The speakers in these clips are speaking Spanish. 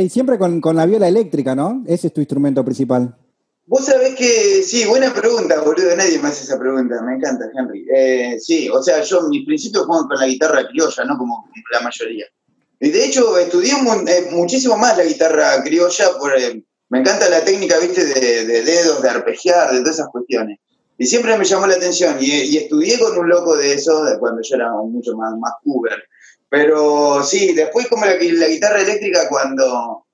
Che, y siempre con, con la viola eléctrica, ¿no? Ese es tu instrumento principal. Vos sabés que, sí, buena pregunta, boludo, nadie me hace esa pregunta, me encanta, Henry. Eh, sí, o sea, yo mis principios fueron con la guitarra criolla, no como la mayoría. Y de hecho, estudié mu- eh, muchísimo más la guitarra criolla, por, eh, me encanta la técnica, viste, de, de dedos, de arpegiar, de todas esas cuestiones. Y siempre me llamó la atención, y, y estudié con un loco de eso de cuando yo era mucho más, más cougar. Pero sí, después como la, la guitarra eléctrica cuando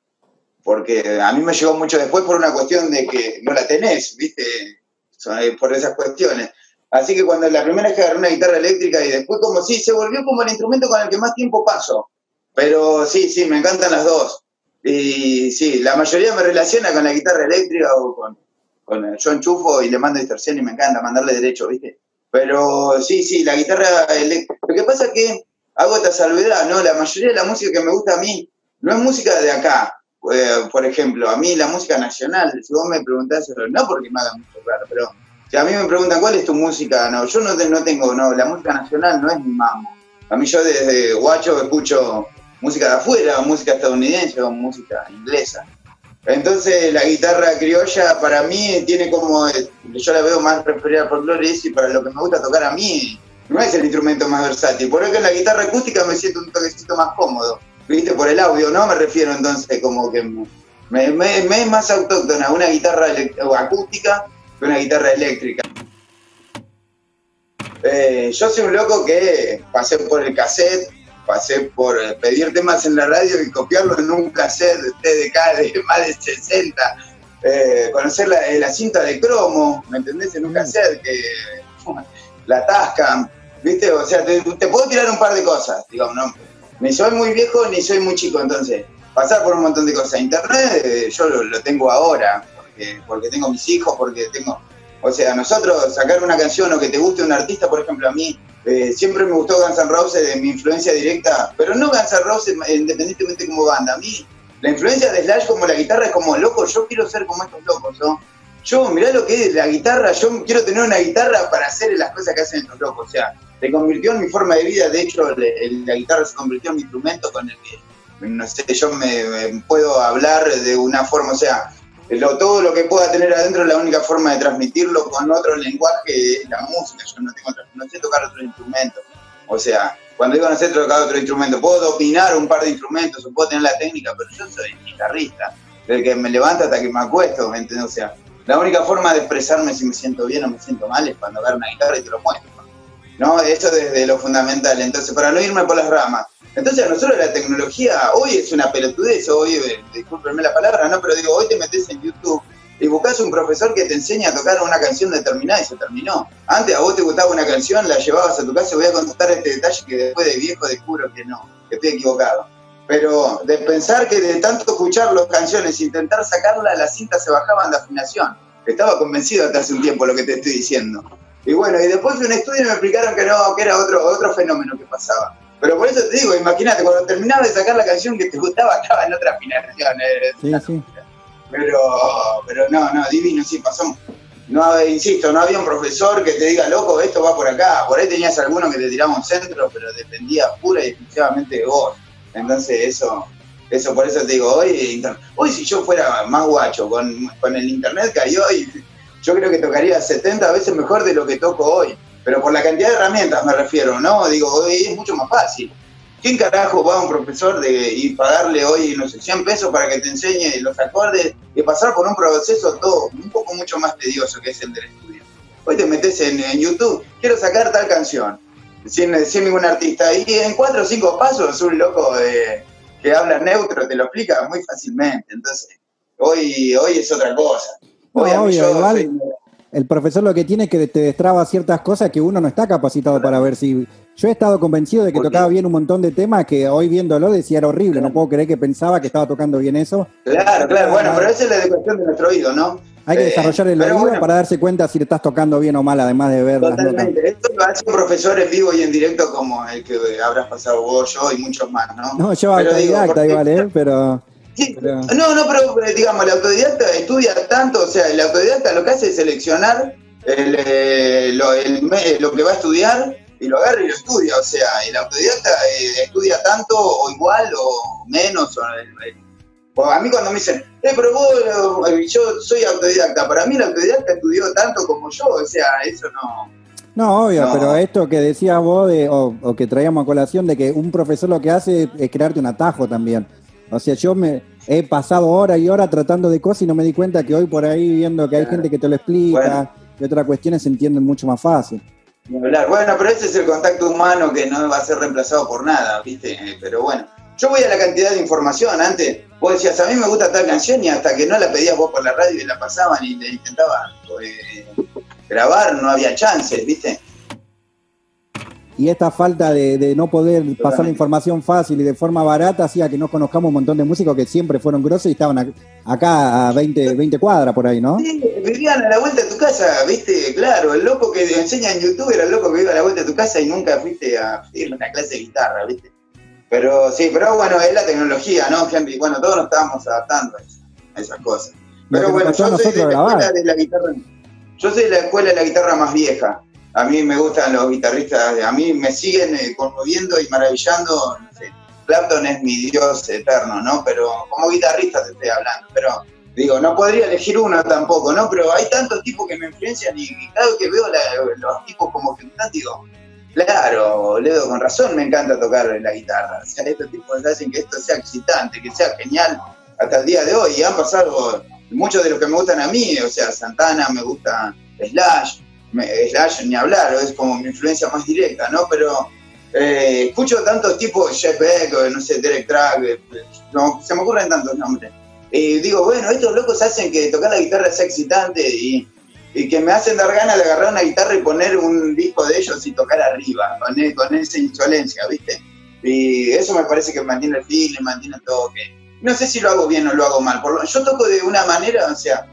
porque a mí me llegó mucho después por una cuestión de que no la tenés, ¿viste? Eh, Por esas cuestiones. Así que cuando la primera vez que agarré una guitarra eléctrica y después como sí, se volvió como el instrumento con el que más tiempo paso. Pero sí, sí, me encantan las dos. Y sí, la mayoría me relaciona con la guitarra eléctrica o con, con yo enchufo y le mando distorsión y me encanta mandarle derecho, ¿viste? Pero sí, sí, la guitarra eléctrica. Lo que pasa es que hago esta salvedad, ¿no? La mayoría de la música que me gusta a mí no es música de acá. Eh, por ejemplo, a mí la música nacional, si vos me preguntás, no porque me haga mucho claro, pero si a mí me preguntan cuál es tu música, no, yo no, te- no tengo, no, la música nacional no es mi mambo. A mí yo desde guacho escucho música de afuera, música estadounidense o música inglesa. Entonces la guitarra criolla para mí tiene como, yo la veo más referida al folclore y para lo que me gusta tocar a mí, no es el instrumento más versátil. Por eso en la guitarra acústica me siento un toquecito más cómodo. ¿Viste? Por el audio, ¿no? Me refiero entonces como que me, me- me- me es más autóctona una guitarra acústica que una guitarra eléctrica. Eh, yo soy un loco que pasé por el cassette, pasé por eh, pedir temas en la radio y copiarlos en un cassette de TDK de más de 60. Eh, conocer la, la cinta de cromo, ¿me entendés? En un cassette que la tasca. ¿Viste? O sea, te, puedo tirar un par de cosas, digamos, no. Ni soy muy viejo ni soy muy chico, entonces, pasar por un montón de cosas. Internet eh, yo lo, tengo ahora, porque, porque tengo mis hijos, porque tengo. O sea, nosotros sacar una canción o que te guste un artista, por ejemplo, a mí eh, siempre me gustó Guns N' Roses de mi influencia directa, pero no Guns N' Roses independientemente como banda. A mí, la influencia de Slash como la guitarra es como, loco, yo quiero ser como estos locos, ¿no? Yo, mirá lo que es la guitarra, yo quiero tener una guitarra para hacer las cosas que hacen estos locos. O sea, se convirtió en mi forma de vida, de hecho, la guitarra se convirtió en mi instrumento con el que, no sé, yo me, puedo hablar de una forma, o sea, todo lo que pueda tener adentro, la única forma de transmitirlo con otro lenguaje es la música. Yo no tengo no sé tocar otro instrumento. O sea, cuando digo no sé tocar otro instrumento, puedo dominar un par de instrumentos o puedo tener la técnica, pero yo soy guitarrista, desde que me levanto hasta que me acuesto, ¿me entiendes? O sea, la única forma de expresarme si me siento bien o me siento mal es cuando agarro una guitarra y te lo muestro. ¿No? Eso desde lo fundamental. Entonces, para no irme por las ramas. Entonces, a nosotros la tecnología hoy es una pelotudez, hoy, eh, discúlpenme la palabra, ¿no? Pero digo, hoy te metes en YouTube y buscas un profesor que te enseña a tocar una canción determinada y se terminó. Antes a vos te gustaba una canción, la llevabas a tu casa y voy a contar este detalle que después de viejo descubro que no, que estoy equivocado. Pero de pensar que de tanto escuchar las canciones e intentar sacarla, las cintas se bajaban de afinación. Estaba convencido hasta hace un tiempo lo que te estoy diciendo. Y bueno, y después a un estudio me explicaron que no, que era otro, otro fenómeno que pasaba. Pero por eso te digo, imagínate, cuando terminabas de sacar la canción que te gustaba, estaba en otra afinación. eh, Sí, sí. pero, pero no, no, divino, sí, pasó. No, insisto, no había un profesor que te diga, loco, esto va por acá. Por ahí tenías alguno que te tiraba un centro, pero dependía pura y exclusivamente de vos. Entonces, eso, eso por eso te digo, hoy, hoy si yo fuera más guacho con, con el internet que hay hoy, yo creo que tocaría 70 veces mejor de lo que toco hoy. Pero por la cantidad de herramientas me refiero, ¿no? Digo, hoy es mucho más fácil. ¿Quién carajo va a un profesor de, y pagarle hoy, no sé, 100 pesos para que te enseñe los acordes y pasar por un proceso todo un poco mucho más tedioso que es el del estudio? Hoy te metes en, en YouTube, quiero sacar tal canción, sin, sin ningún artista, y en cuatro o cinco pasos un loco de- que habla neutro te lo explica muy fácilmente. Entonces, hoy, hoy es otra cosa. Hoy No, obvio, yo igual- soy- El profesor lo que tiene es que te destraba ciertas cosas que uno no está capacitado para ver si. Yo he estado convencido de que tocaba bien un montón de temas que hoy viéndolo decía era horrible. No puedo creer que pensaba que estaba tocando bien eso. Claro, claro, bueno, pero esa es la educación de nuestro oído, ¿no? Hay que Eh, desarrollar el oído bueno. para darse cuenta si le estás tocando bien o mal, además de ver las. Totalmente. Esto lo hace un profesor en vivo y en directo como el que habrás pasado vos, yo y muchos más, ¿no? No, yo autodidacta igual, ¿eh? Pero. Sí, Pero- No, no, pero eh, digamos, el autodidacta estudia tanto, o sea, el autodidacta lo que hace es seleccionar el, eh, lo, el lo que va a estudiar y lo agarra y lo estudia. O sea, el autodidacta eh, estudia tanto o igual o menos. O, o a mí cuando me dicen, eh, pero vos, eh, yo soy autodidacta, para mí el autodidacta estudió tanto como yo, o sea, eso no... No, obvio, No. pero esto que decías vos, de, o, o que traíamos a colación, de que un profesor lo que hace es crearte un atajo también. O sea, yo me he pasado horas y horas tratando de cosas y no me di cuenta que hoy por ahí viendo que hay Claro. gente que te lo explica Bueno. y otras cuestiones se entienden mucho más fácil. Bueno, pero ese es el contacto humano que no va a ser reemplazado por nada, ¿viste? Pero bueno, yo voy a la cantidad de información. Antes, vos decías, a mí me gusta tal canción y hasta que no la pedías vos por la radio y la pasaban y le intentaban eh, grabar, no había chances, ¿viste? Y esta falta de, de no poder pasar la información fácil y de forma barata hacía que no conozcamos un montón de músicos que siempre fueron grosos y estaban ac- acá a 20, 20 cuadras por ahí, ¿no? Sí, vivían a la vuelta de tu casa, ¿viste? Claro, el loco que enseña en YouTube era el loco que vive a la vuelta de tu casa y nunca fuiste a pedirle una clase de guitarra, ¿viste? Pero sí, pero bueno, es la tecnología, ¿no, Henry? Bueno, todos nos estábamos adaptando a eso- a esas cosas. Pero que bueno, yo soy de la escuela de la guitarra. Yo soy de la escuela de la guitarra más vieja. A mí me gustan los guitarristas, a mí me siguen eh, conmoviendo y maravillando. No sé, Clapton es mi dios eterno, ¿no? Pero como guitarrista te estoy hablando. Pero digo, no podría elegir uno tampoco, ¿no? Pero hay tantos tipos que me influencian y, y cada vez que veo la- los tipos como ejecutan, digo, claro, Ledo, con razón me encanta tocar la guitarra. O sea, estos tipos hacen que esto sea excitante, que sea genial hasta el día de hoy. Y han pasado muchos de los que me gustan a mí, o sea, Santana, me gusta Slash, me- Slash ni hablar, es como mi influencia más directa, ¿no? Pero eh, escucho tantos tipos, Jeff Beck, no sé, Derek Track, eh, no, se me ocurren tantos nombres. Y digo, bueno, estos locos hacen que tocar la guitarra sea excitante y, y que me hacen dar ganas de agarrar una guitarra y poner un disco de ellos y tocar arriba, con, e- esa insolencia, ¿viste? Y eso me parece que mantiene el feeling, mantiene todo que No sé si lo hago bien o lo hago mal. Por lo- yo toco de una manera, o sea,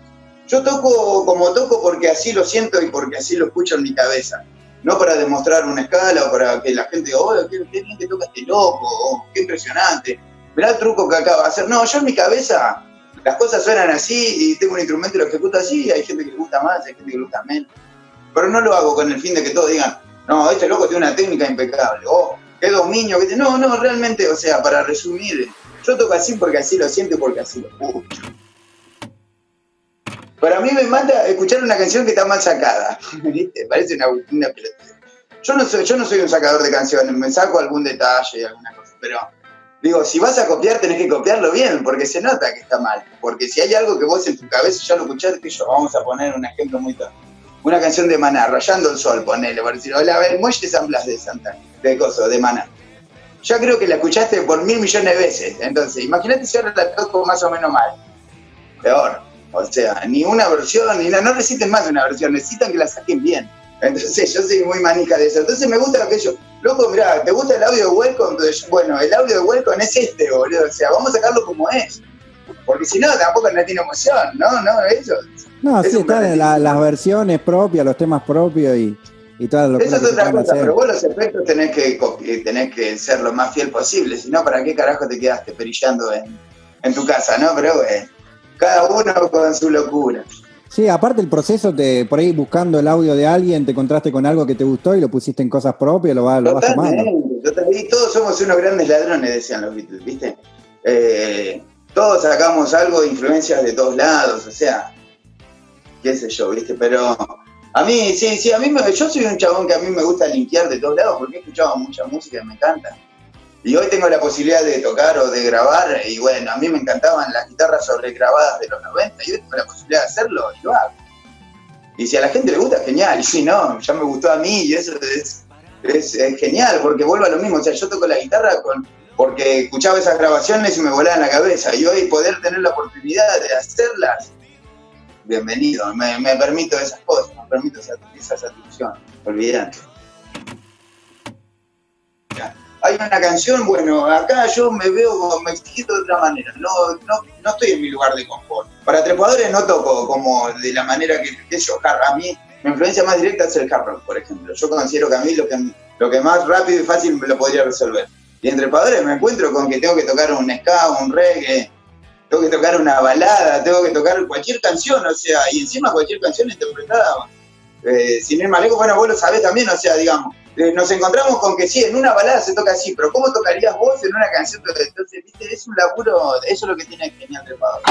yo toco como toco porque así lo siento y porque así lo escucho en mi cabeza. No para demostrar una escala o para que la gente diga, oh, qué, qué bien que toca este loco, qué impresionante. Mirá el truco que acaba de hacer. No, yo en mi cabeza las cosas suenan así y tengo un instrumento y lo ejecuto así y hay gente que le gusta más, hay gente que le gusta menos. Pero no lo hago con el fin de que todos digan, no, este loco tiene una técnica impecable, oh, qué dominio, que no, no, realmente, o sea, para resumir, yo toco así porque así lo siento y porque así lo escucho. Para mí me mata escuchar una canción que está mal sacada, ¿viste? Parece una, una pelotudez. Yo no, soy, yo no soy un sacador de canciones, me saco algún detalle, alguna cosa, pero digo, si vas a copiar tenés que copiarlo bien, porque se nota que está mal. Porque si hay algo que vos en tu cabeza ya lo escuchaste, que yo, vamos a poner un ejemplo muy tonto. Una canción de Maná, Rayando el Sol, ponele, por decir, hola, a ver, muelle San Blas de Santa, de Coso, de Maná. Ya creo que la escuchaste por mil millones de veces, entonces, imagínate si ahora la toco más o menos mal. Peor. O sea, ni una versión, ni nada, no necesiten más de una versión, necesitan que la saquen bien. Entonces, yo soy muy manija de eso. Entonces, me gusta aquello. Loco, mirá, ¿te gusta el audio de Welcome? Entonces, Bueno, el audio de Welcome es este, boludo. O sea, vamos a sacarlo como es. Porque si no, tampoco no tiene emoción, ¿no? No, eso. No, Es sí, están la- las versiones propias, los temas propios y, y todas las Eso es otra cosa, hacer. pero vos los efectos tenés que, copi- tenés que ser lo más fiel posible. Si no, ¿para qué carajo te quedaste perillando en, en tu casa, no? Pero, bueno, cada uno con su locura. Sí, aparte el proceso, de por ahí buscando el audio de alguien, te encontraste con algo que te gustó y lo pusiste en cosas propias, lo vas, lo vas tomando. Y todos somos unos grandes ladrones, decían los Beatles, ¿viste? Eh, todos sacamos algo de influencias de todos lados, o sea, qué sé yo, ¿viste? Pero a mí, sí, sí, a mí, me- yo soy un chabón que a mí me gusta limpiar de todos lados porque he escuchado mucha música y me encanta. Y hoy tengo la posibilidad de tocar o de grabar, y bueno, a mí me encantaban las guitarras sobregrabadas de los 90, y hoy tengo la posibilidad de hacerlo y lo hago. Y si a la gente le gusta, genial, y si no, ya me gustó a mí, y eso es, es, genial, porque vuelvo a lo mismo, o sea, yo toco la guitarra con, porque escuchaba esas grabaciones y me volaban la cabeza, y hoy poder tener la oportunidad de hacerlas, bienvenido, me, permito esas cosas, me permito esa, esa satisfacción, olvidate. Hay una canción, bueno, acá yo me veo me exijo de otra manera, no, no, no estoy en mi lugar de confort. Para trepadores no toco como de la manera que, que yo, a mí, mi influencia más directa es el hard por ejemplo. Yo considero que a mí lo que, lo que más rápido y fácil me lo podría resolver. Y en trepadores me encuentro con que tengo que tocar un ska, un reggae, tengo que tocar una balada, tengo que tocar cualquier canción, o sea, y encima cualquier canción interpretada, eh, sin ir más lejos, bueno, vos lo sabés también, o sea, digamos, eh, nos encontramos con que sí, en una balada se toca así, pero ¿cómo tocarías vos en una canción? Entonces, viste, es un laburo, eso es lo que tiene genial trepador.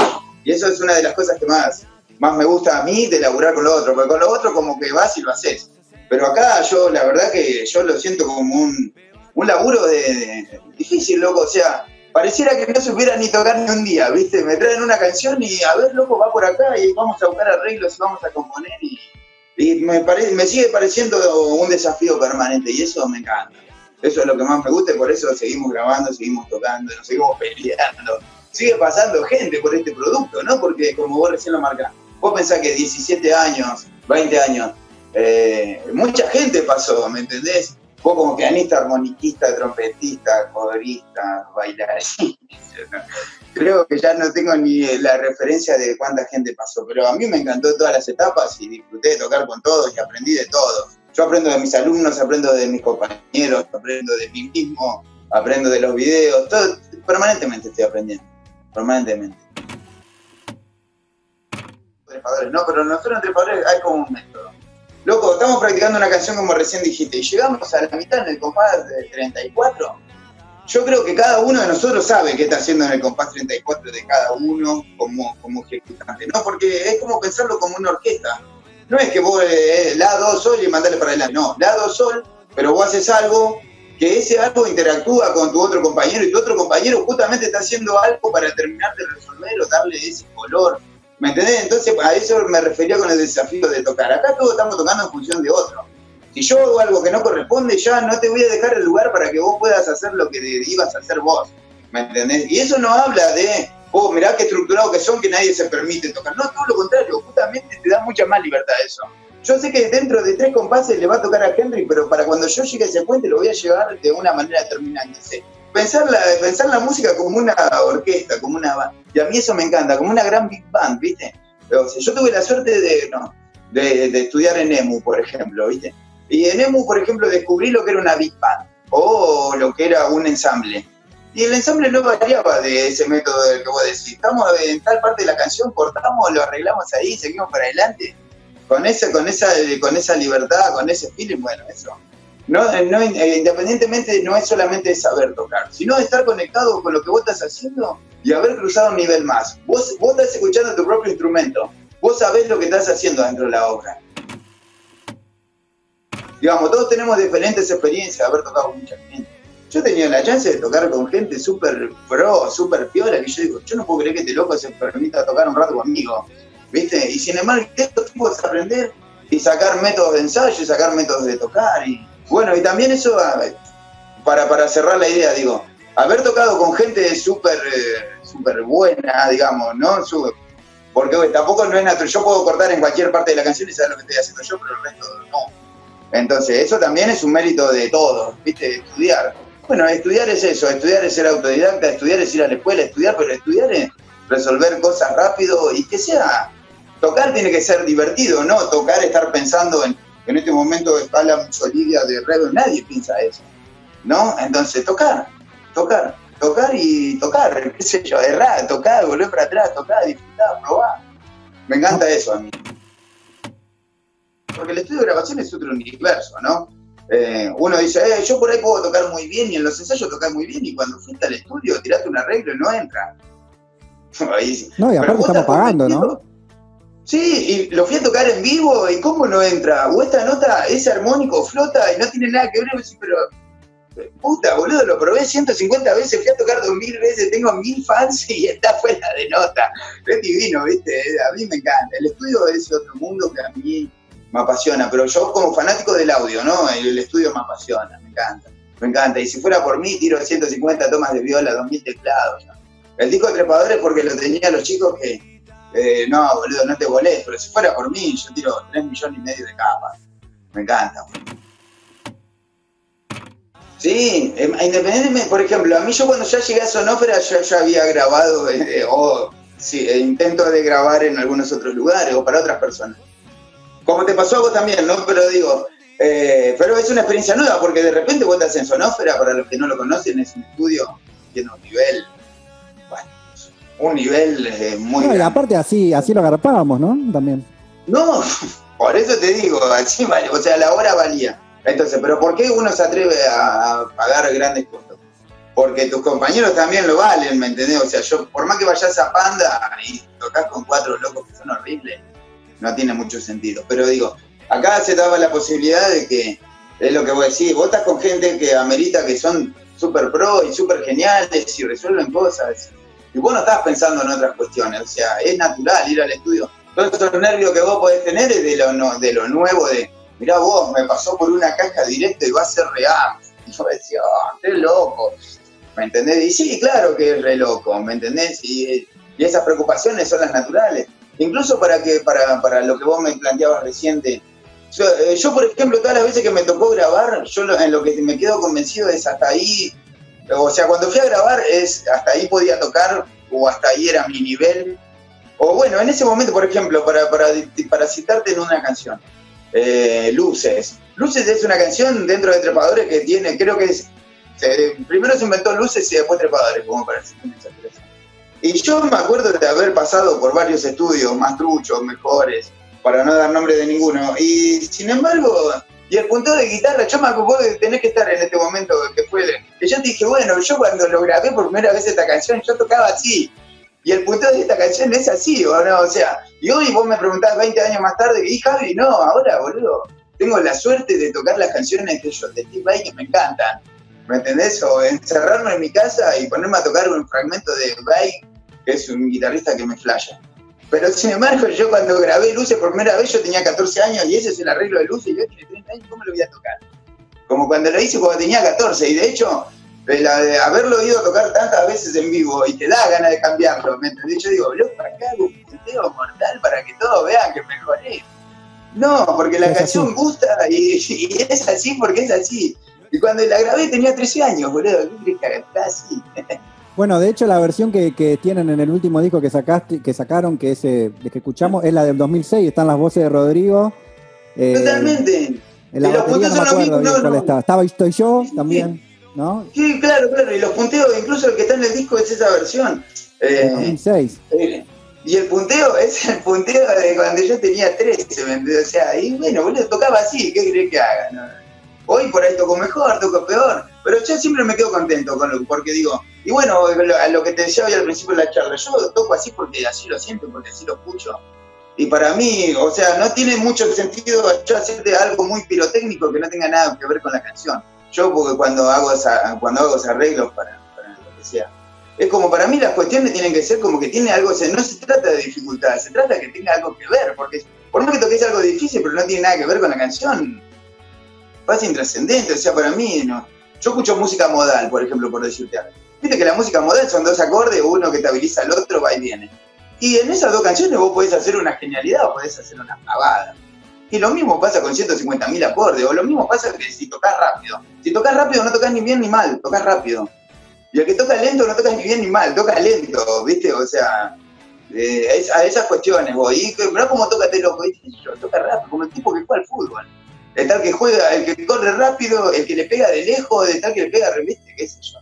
Y eso es una de las cosas que más, más me gusta a mí de laburar con lo otro, porque con lo otro como que vas y lo haces. Pero acá yo, la verdad que yo lo siento como un, un laburo de, difícil, loco, o sea, pareciera que no supiera ni tocar ni un día, ¿viste? Me traen una canción y a ver, loco, va por acá y vamos a buscar arreglos y vamos a componer y, y me, pare- me sigue pareciendo un desafío permanente y eso me encanta. Eso es lo que más me gusta y por eso seguimos grabando, seguimos tocando, nos seguimos peleando. Sigue pasando gente por este producto, ¿no? Porque como vos recién lo marcás, vos pensás que 17 años, 20 años, eh, mucha gente pasó, ¿me entendés? Vos como pianista, armoniquista, trompetista, corista, bailarín. Creo que ya no tengo ni la referencia de cuánta gente pasó, pero a mí me encantó todas las etapas y disfruté de tocar con todos y aprendí de todos. Yo aprendo de mis alumnos, aprendo de mis compañeros, aprendo de mí mismo, aprendo de los videos, todo, permanentemente estoy aprendiendo, permanentemente. No, pero nosotros en trepadores hay como un método. Loco, estamos practicando una canción como recién dijiste y llegamos a la mitad en el compás de 34. Yo creo que cada uno de nosotros sabe qué está haciendo en el compás 34 de cada uno como, como ejecutante, ¿no? Porque es como pensarlo como una orquesta. No es que vos, eh, la, do, sol y mandale para adelante. No, la, do, sol, pero vos haces algo que ese algo interactúa con tu otro compañero y tu otro compañero justamente está haciendo algo para terminar de resolver o darle ese color. ¿Me entendés? Entonces a eso me refería con el desafío de tocar. Acá todos estamos tocando en función de otro. Si yo hago algo que no corresponde, ya no te voy a dejar el lugar para que vos puedas hacer lo que ibas a hacer vos. ¿Me entendés? Y eso no habla de oh, mirá qué estructurado que son que nadie se permite tocar. No, todo lo contrario, justamente te da mucha más libertad eso. Yo sé que dentro de tres compases le va a tocar a Henry, pero para cuando yo llegue a ese puente lo voy a llevar de una manera determinante. Pensar, la, pensar la música como una orquesta, como una... Y a mí eso me encanta, como una gran big band, ¿viste? O sea, yo tuve la suerte de, no, de, de, estudiar en EMU, por ejemplo, ¿viste? Y en EMU, por ejemplo, descubrí lo que era una big band o lo que era un ensamble. Y el ensamble no variaba de ese método del que vos decís. Estamos en tal parte de la canción, cortamos, lo arreglamos ahí, seguimos para adelante. Con esa, con esa, con esa libertad, con ese feeling, bueno, eso. No, no, eh, independientemente no es solamente saber tocar, sino estar conectado con lo que vos estás haciendo y haber cruzado un nivel más. Vos, vos estás escuchando tu propio instrumento, vos sabés lo que estás haciendo dentro de la obra. Digamos, todos tenemos diferentes experiencias de haber tocado con mucha gente. Yo tenía la chance de tocar con gente súper pro, súper piola, que yo digo, yo no puedo creer que este loco se permita tocar un rato conmigo, ¿viste? Y sin embargo, esto puedes aprender y sacar métodos de ensayo y sacar métodos de tocar. Y bueno, y también eso, para, para cerrar la idea, digo, haber tocado con gente súper eh, buena, digamos, ¿no? porque tampoco no es natural. Yo puedo cortar en cualquier parte de la canción y saber lo que estoy haciendo yo, pero el resto no. Entonces, eso también es un mérito de todos, ¿viste? Estudiar. Bueno, estudiar es eso, estudiar es ser autodidacta, estudiar es ir a la escuela, estudiar, pero estudiar es resolver cosas rápido y que sea, tocar tiene que ser divertido, ¿no? Tocar, estar pensando en, en este momento la Solidia de Rebel, nadie piensa eso, ¿no? Entonces, tocar, tocar, tocar y tocar, qué sé yo, errar, tocar, volver para atrás, tocar, disfrutar, probar. Me encanta eso a mí porque el estudio de grabación es otro universo, ¿no? Eh, uno dice, eh, yo por ahí puedo tocar muy bien y en los ensayos tocar muy bien y cuando fuiste al estudio tiraste un arreglo y no entra. no, y aparte estamos pagando, ¿no? Sí, y lo fui a tocar en vivo y ¿cómo no entra? O esta nota, ese armónico flota y no tiene nada que ver, pero puta, boludo, lo probé 150 veces, fui a tocar 2000 veces, tengo mil fans y está fuera de nota. Es divino, ¿viste? A mí me encanta. El estudio es otro mundo que a mí me apasiona, pero yo como fanático del audio, ¿no? El, estudio me apasiona, me encanta, me encanta. Y si fuera por mí, tiro 150 tomas de viola, 2000 teclados. El disco de trepadores porque lo tenía los chicos que, eh, no, boludo, no te volés, pero si fuera por mí, yo tiro 3 millones y medio de capas. Me encanta. Sí, em, independientemente, por ejemplo, a mí yo cuando ya llegué a Sonófera yo ya había grabado eh, o sí, eh, intento de grabar en algunos otros lugares o para otras personas. Como te pasó a vos también, ¿no? Pero digo, eh, pero es una experiencia nueva porque de repente vos estás en Sonófera, para los que no lo conocen, es un estudio tiene un nivel, un nivel eh, muy... No, y aparte así, así lo agarpábamos, ¿no? También. No, por eso te digo, así vale, o sea, la hora valía. Entonces, pero ¿por qué uno se atreve a pagar grandes costos? Porque tus compañeros también lo valen, ¿me entendés? O sea, yo, por más que vayas a Panda y tocas con cuatro locos que son horribles, no tiene mucho sentido. Pero digo, acá se daba la posibilidad de que, es lo que vos decís, vos estás con gente que amerita que son súper pro y súper geniales y resuelven cosas. Y vos no estás pensando en otras cuestiones, o sea, es natural ir al estudio. Todos esos nervios que vos podés tener es de lo, de lo nuevo, de, mirá vos, me pasó por una caja directa y va a ser real. Y yo decía, oh, qué loco. ¿Me entendés? Y sí, claro que es re loco, ¿me entendés? Y, y esas preocupaciones son las naturales. Incluso para, que, para, para lo que vos me planteabas reciente. Eh, yo, por ejemplo, todas las veces que me tocó grabar, yo en lo que me quedo convencido es hasta ahí, o sea, cuando fui a grabar es hasta ahí podía tocar o hasta ahí era mi nivel. O bueno, en ese momento, por ejemplo, para, para, citarte en una canción, eh, Luces. Luces es una canción dentro de Trepadores que tiene, creo que es, primero se inventó Luces y después Trepadores, como para decir y yo me acuerdo de haber pasado por varios estudios más truchos, mejores, para no dar nombre de ninguno. Y sin embargo, y el punto de guitarra, yo me acuerdo de tener que estar en este momento que fue, que yo dije, bueno, yo cuando lo grabé por primera vez esta canción, yo tocaba así. Y el punto de esta canción es así, ¿o no? O sea, y hoy vos me preguntás 20 años más tarde, y Javi, no, ahora, boludo, tengo la suerte de tocar las canciones de ellos, de Steve Vai que me encantan. ¿Me entendés? O encerrarme en mi casa y ponerme a tocar un fragmento de Vai que es un guitarrista que me flasha. Pero sin embargo, yo cuando grabé Luces por primera vez, yo tenía 14 años y ese es el arreglo de Luces y yo tenía 30 años, ¿cómo lo voy a tocar? Como cuando lo hice cuando tenía 14. Y de hecho, el, haberlo oído tocar tantas veces en vivo y te da ganas de cambiarlo, ¿me entendés? Yo digo, loco, acá hago un punteo mortal para que todos vean que mejoré. No, porque la Es canción así. gusta y, y es así porque es así. Y cuando la grabé tenía 13 años, boludo. ¿Qué crees que así? Bueno, de hecho, la versión que, que tienen en el último disco que sacaste, que sacaron, que es eh, que escuchamos, es la del 2006. Están las voces de Rodrigo. eh, Totalmente. En la Y los batería no me acuerdo los mismos, bien cuál estaba. Estoy yo también, ¿no? Sí, claro, claro. Y los punteos, incluso el que está en el disco es esa versión. En Eh, 2006. eh, y el punteo es el punteo de cuando yo tenía 13, ¿me entendés? O sea, y bueno, boludo, tocaba así, ¿qué querés que haga? No. Hoy por ahí toco mejor, toco peor, pero yo siempre me quedo contento con lo, porque digo, y bueno, lo- a lo que te decía hoy al principio de la charla, yo toco así porque así lo siento, porque así lo escucho. Y para mí, o sea, no tiene mucho sentido yo hacerte algo muy pirotécnico que no tenga nada que ver con la canción. Yo porque cuando hago esa, cuando hago esos arreglos para, para lo que sea, es como para mí las cuestiones tienen que ser como que tiene algo, o sea, no se trata de dificultad, se trata de que tenga algo que ver, porque por más que toques algo difícil, pero no tiene nada que ver con la canción, pasa intrascendente, o sea, para mí, no. Yo escucho música modal, por ejemplo, por decirte algo. Viste que la música modal son dos acordes, uno que estabiliza al otro, va y viene. Y en esas dos canciones vos podés hacer una genialidad o podés hacer una pavada. Y lo mismo pasa con 150.000 acordes, o lo mismo pasa que si tocas rápido. Si tocas rápido no tocas ni bien ni mal, tocas rápido. Y el que toca lento no tocas ni bien ni mal, toca lento, ¿viste? O sea, eh, a esas cuestiones voy. Y mirá cómo toca loco, ¿viste? Yo, toca rápido, como el tipo que juega al fútbol. El tal que juega, el que corre rápido, el que le pega de lejos, el tal que le pega de ¿viste? qué sé yo.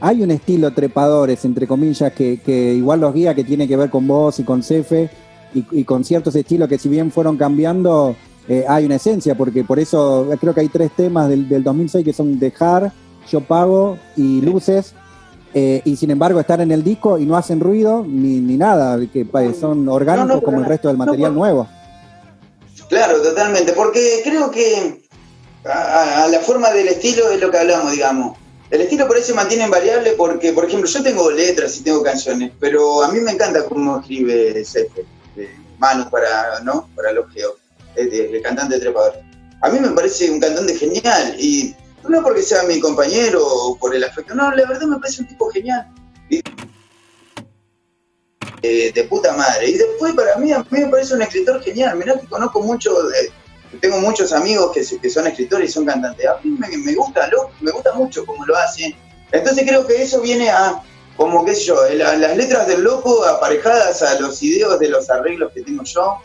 Hay un estilo trepadores, entre comillas, que, que igual los guía, que tiene que ver con vos y con Cefe, y, y con ciertos estilos que si bien fueron cambiando, eh, hay una esencia, porque por eso creo que hay tres temas del, del 2006 que son Dejar, Yo Pago y Luces, eh, y sin embargo están en el disco y no hacen ruido ni, ni nada, que pa- son orgánicos No, no, como el resto del material no. nuevo. Claro, totalmente, porque creo que a, la forma del estilo es lo que hablamos, digamos. El estilo por ahí se mantiene invariable porque, por ejemplo, yo tengo letras y tengo canciones, pero a mí me encanta cómo escribe Cefe, eh, Manu para, ¿no? para los geos, el, el cantante trepador. A mí me parece un cantante genial y no porque sea mi compañero o por el afecto, no, la verdad me parece un tipo genial. Eh, de puta madre. Y después para mí, a mí me parece un escritor genial. Mirá que conozco mucho, tengo muchos amigos que, que son escritores y son cantantes. A mí me, me gusta, lo, me gusta mucho cómo lo hacen. Entonces creo que eso viene a, como qué sé yo, la- las letras del loco aparejadas a los ideos de los arreglos que tengo yo,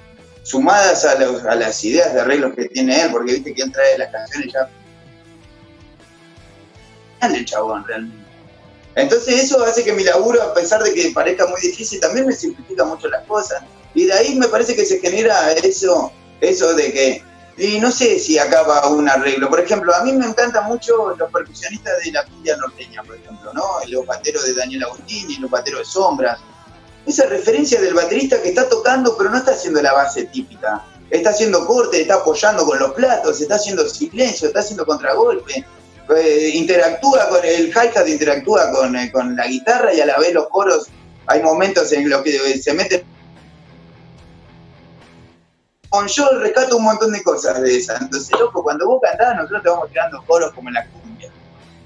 sumadas a, los- a las ideas de arreglos que tiene él, porque viste que él trae las canciones ya. el chabón realmente. Entonces eso hace que mi laburo, a pesar de que parezca muy difícil, también me simplifica mucho las cosas. Y de ahí me parece que se genera eso, eso de que, y no sé si acaba un arreglo. Por ejemplo, a mí me encantan mucho los percusionistas de la cumbia norteña, por ejemplo, ¿no? Los bateros de Daniel Agostini, los bateros de Sombras. Esa referencia del baterista que está tocando, pero no está haciendo la base típica. Está haciendo corte, está apoyando con los platos, está haciendo silencio, está haciendo contragolpe eh, interactúa con el hi-hat, interactúa con, eh, con la guitarra y a la vez los coros, hay momentos en los que se meten. Con yo rescato un montón de cosas de esas. Entonces, loco, cuando vos cantás, nosotros te vamos tirando coros como en la cumbia.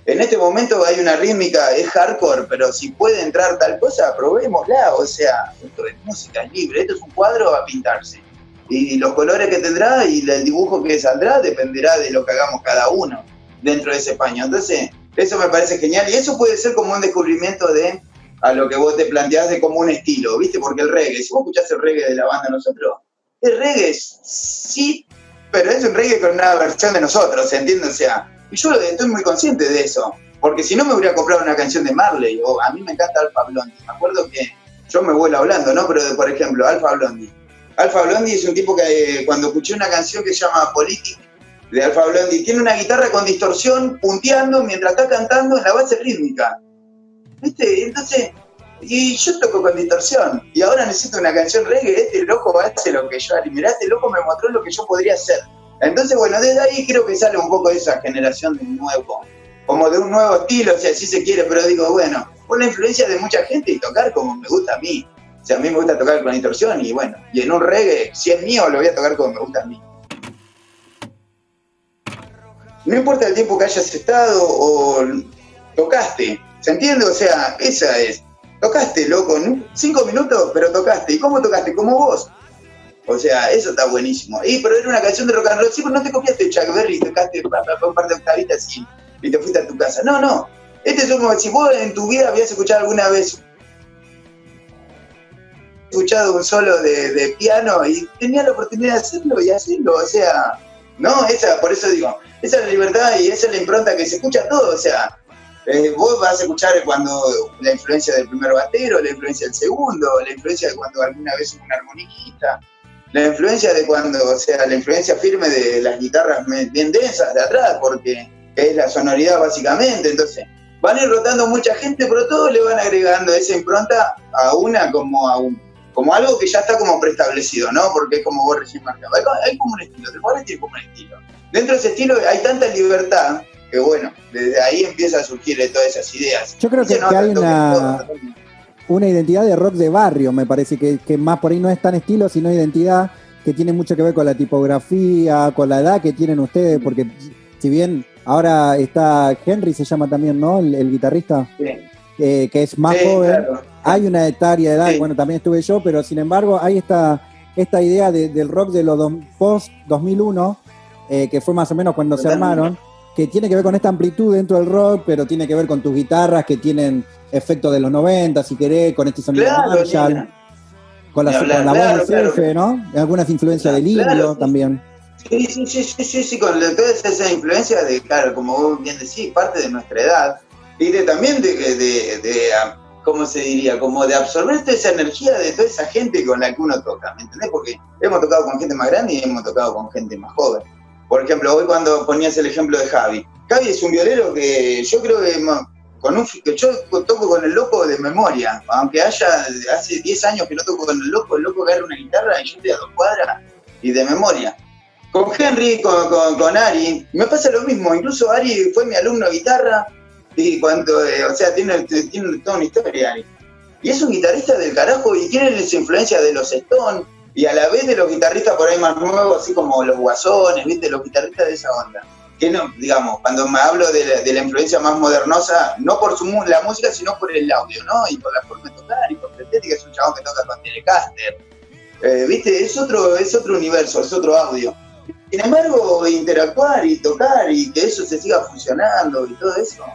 En este momento hay una rítmica, es hardcore, pero si puede entrar tal cosa, probémosla. O sea, esto es música es libre, esto es un cuadro a pintarse. Y los colores que tendrá y el dibujo que saldrá dependerá de lo que hagamos cada uno dentro de ese paño. Entonces, eso me parece genial y eso puede ser como un descubrimiento de a lo que vos te planteás de como un estilo, ¿viste? Porque el reggae, si vos escuchás el reggae de la banda nosotros, el reggae sí, pero es un reggae con una versión de nosotros, ¿entiendes? O sea, y yo estoy muy consciente de eso, porque si no me hubiera comprado una canción de Marley, o a mí me encanta Alfa Blondie, me acuerdo que yo me vuelo hablando, ¿no? Pero, por ejemplo, Alfa Blondie. Alfa Blondie es un tipo que eh, cuando escuché una canción que se llama Politic, de Alfa Blondie, tiene una guitarra con distorsión punteando mientras está cantando en la base rítmica. ¿Viste? Entonces, y yo toco con distorsión, y ahora necesito una canción reggae, este loco hace lo que yo haría, mirá, este loco me mostró lo que yo podría hacer. Entonces, bueno, desde ahí creo que sale un poco de esa generación de nuevo, como de un nuevo estilo, si así se quiere, pero digo, bueno, la influencia de mucha gente y tocar como me gusta a mí. O sea, a mí me gusta tocar con distorsión y bueno, y en un reggae, si es mío, lo voy a tocar como me gusta a mí. No importa el tiempo que hayas estado o tocaste, ¿se entiende? O sea, esa es, tocaste, loco, cinco minutos, pero tocaste. ¿Y cómo tocaste? Como vos. O sea, eso está buenísimo. Y pero era una canción de rock and roll, sí, pero no te copiaste Chuck Berry, tocaste un par de octavitas y, te fuiste a tu casa. No, no. Este es como si vos en tu vida habías escuchado alguna vez escuchado un solo de, piano y tenía la oportunidad de hacerlo y hacerlo, o sea, no, esa, por eso digo, esa es la libertad y esa es la impronta que se escucha todo, o sea, eh, vos vas a escuchar cuando la influencia del primer batero, la influencia del segundo, la influencia de cuando alguna vez una armoniquista, la influencia de cuando, o sea, la influencia firme de las guitarras bien densas de atrás, porque es la sonoridad básicamente, entonces van a ir rotando mucha gente, pero todos le van agregando esa impronta a una como a un como algo que ya está como preestablecido, ¿no? Porque es como vos recién marcabas. Hay como un estilo, te puedes decir como un estilo. Dentro de ese estilo hay tanta libertad que, bueno, desde ahí empieza a surgir todas esas ideas. Yo creo que, hay una, una identidad de rock de barrio, me parece, que, que más por ahí no es tan estilo, sino identidad que tiene mucho que ver con la tipografía, con la edad que tienen ustedes, porque si bien ahora está Henry, se llama también, ¿no? El, guitarrista, eh, que es más joven. hay una etaria de edad, bueno, también estuve yo, pero sin embargo hay esta, esta idea del rock de los post 2001, eh, que fue más o menos cuando se armaron, que tiene que ver con esta amplitud dentro del rock, pero tiene que ver con tus guitarras que tienen efectos de los 90, si querés, con este sonido claro, Marshall, con la, voz de CF, ¿no? Algunas influencias de Lidio también. Sí, sí, sí, sí, sí, con toda esa influencia de, claro, como vos bien decís, parte de nuestra edad, y de, también de, de, de ¿cómo se diría? Como de absorber toda esa energía de toda esa gente con la que uno toca, ¿me entendés? Porque hemos tocado con gente más grande y hemos tocado con gente más joven. Por ejemplo, hoy cuando ponías el ejemplo de Javi. Javi es un violero que yo creo que con un, que yo toco con el loco de memoria, aunque haya hace 10 años que no toco con el loco, el loco agarra una guitarra y yo estoy a dos cuadras y de memoria. Con Henry, con, con, con Ari, me pasa lo mismo, incluso Ari fue mi alumno de guitarra, y cuando, eh, o sea, tiene, tiene toda una historia. Y es un guitarrista del carajo y tiene esa influencia de los Stones y a la vez de los guitarristas por ahí más nuevos, así como los guasones, ¿viste? Los guitarristas de esa onda. Que no, digamos, cuando me hablo de la, influencia más modernosa, no por su, la música, sino por el audio, ¿no? Y por la forma de tocar y por la estética, es un chabón que toca con Telecaster. Eh, ¿Viste? Es otro, es otro universo, es otro audio. Sin embargo, interactuar y tocar y que eso se siga funcionando y todo eso,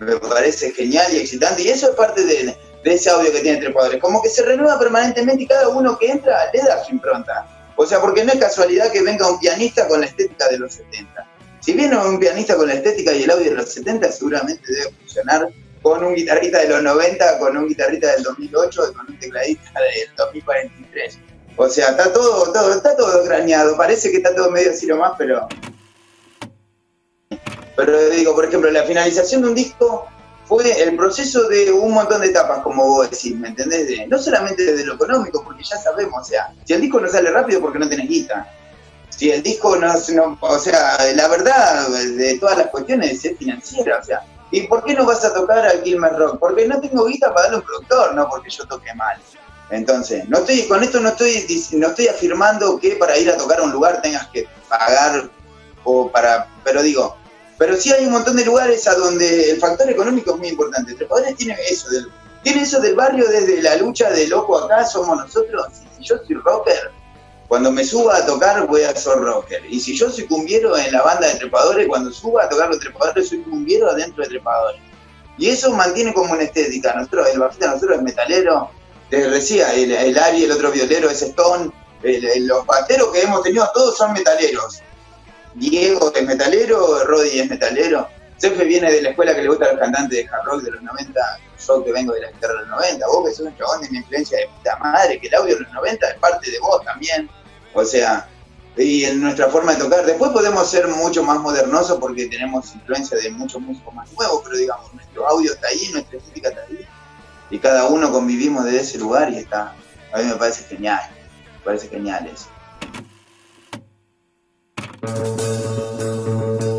me parece genial y excitante. Y eso es parte de, ese audio que tiene Trepadores. Como que se renueva permanentemente y cada uno que entra le da su impronta. O sea, porque no es casualidad que venga un pianista con la estética de los 70. Si viene un pianista con la estética y el audio de los 70, seguramente debe funcionar con un guitarrista de los 90, con un guitarrista del 2008 y con un tecladista del 2043. O sea, está todo, todo, está todo craneado. Parece que está todo medio así más, pero pero digo, por ejemplo, la finalización de un disco fue el proceso de un montón de etapas, como vos decís, ¿me entendés? no solamente desde lo económico, porque ya sabemos, o sea, si el disco no sale rápido porque no tenés guita. Si el disco no, no o sea, la verdad de todas las cuestiones es financiera, o sea, ¿y por qué no vas a tocar al Kilmer Rock? Porque no tengo guita para darle un productor, no porque yo toque mal. Entonces, no estoy, con esto no estoy, no estoy afirmando que para ir a tocar a un lugar tengas que pagar o para, pero digo, pero sí hay un montón de lugares a donde el factor económico es muy importante. Trepadores tiene eso del, tiene eso del barrio desde la lucha de loco acá somos nosotros. Si yo soy rocker, cuando me suba a tocar voy a ser rocker. Y si yo soy cumbiero en la banda de trepadores, cuando suba a tocar los trepadores soy cumbiero adentro de trepadores. Y eso mantiene como una estética. Nosotros, el bajista nosotros es metalero, les decía, el, el Ari, el otro violero es Stone, los bateros que hemos tenido todos son metaleros. Diego es metalero, Roddy es metalero. Sefe viene de la escuela que le gusta a los cantantes de hard rock de los 90, yo que vengo de la guitarra de los 90, vos que sos un chabón de mi influencia de puta madre, que el audio de los 90 es parte de vos también. O sea, y en nuestra forma de tocar. Después podemos ser mucho más modernosos porque tenemos influencia de muchos músicos más nuevos, pero digamos, nuestro audio está ahí, nuestra estética está ahí. Y cada uno convivimos desde ese lugar y está. A mí me parece genial, me parece genial eso. なるほどなるほど。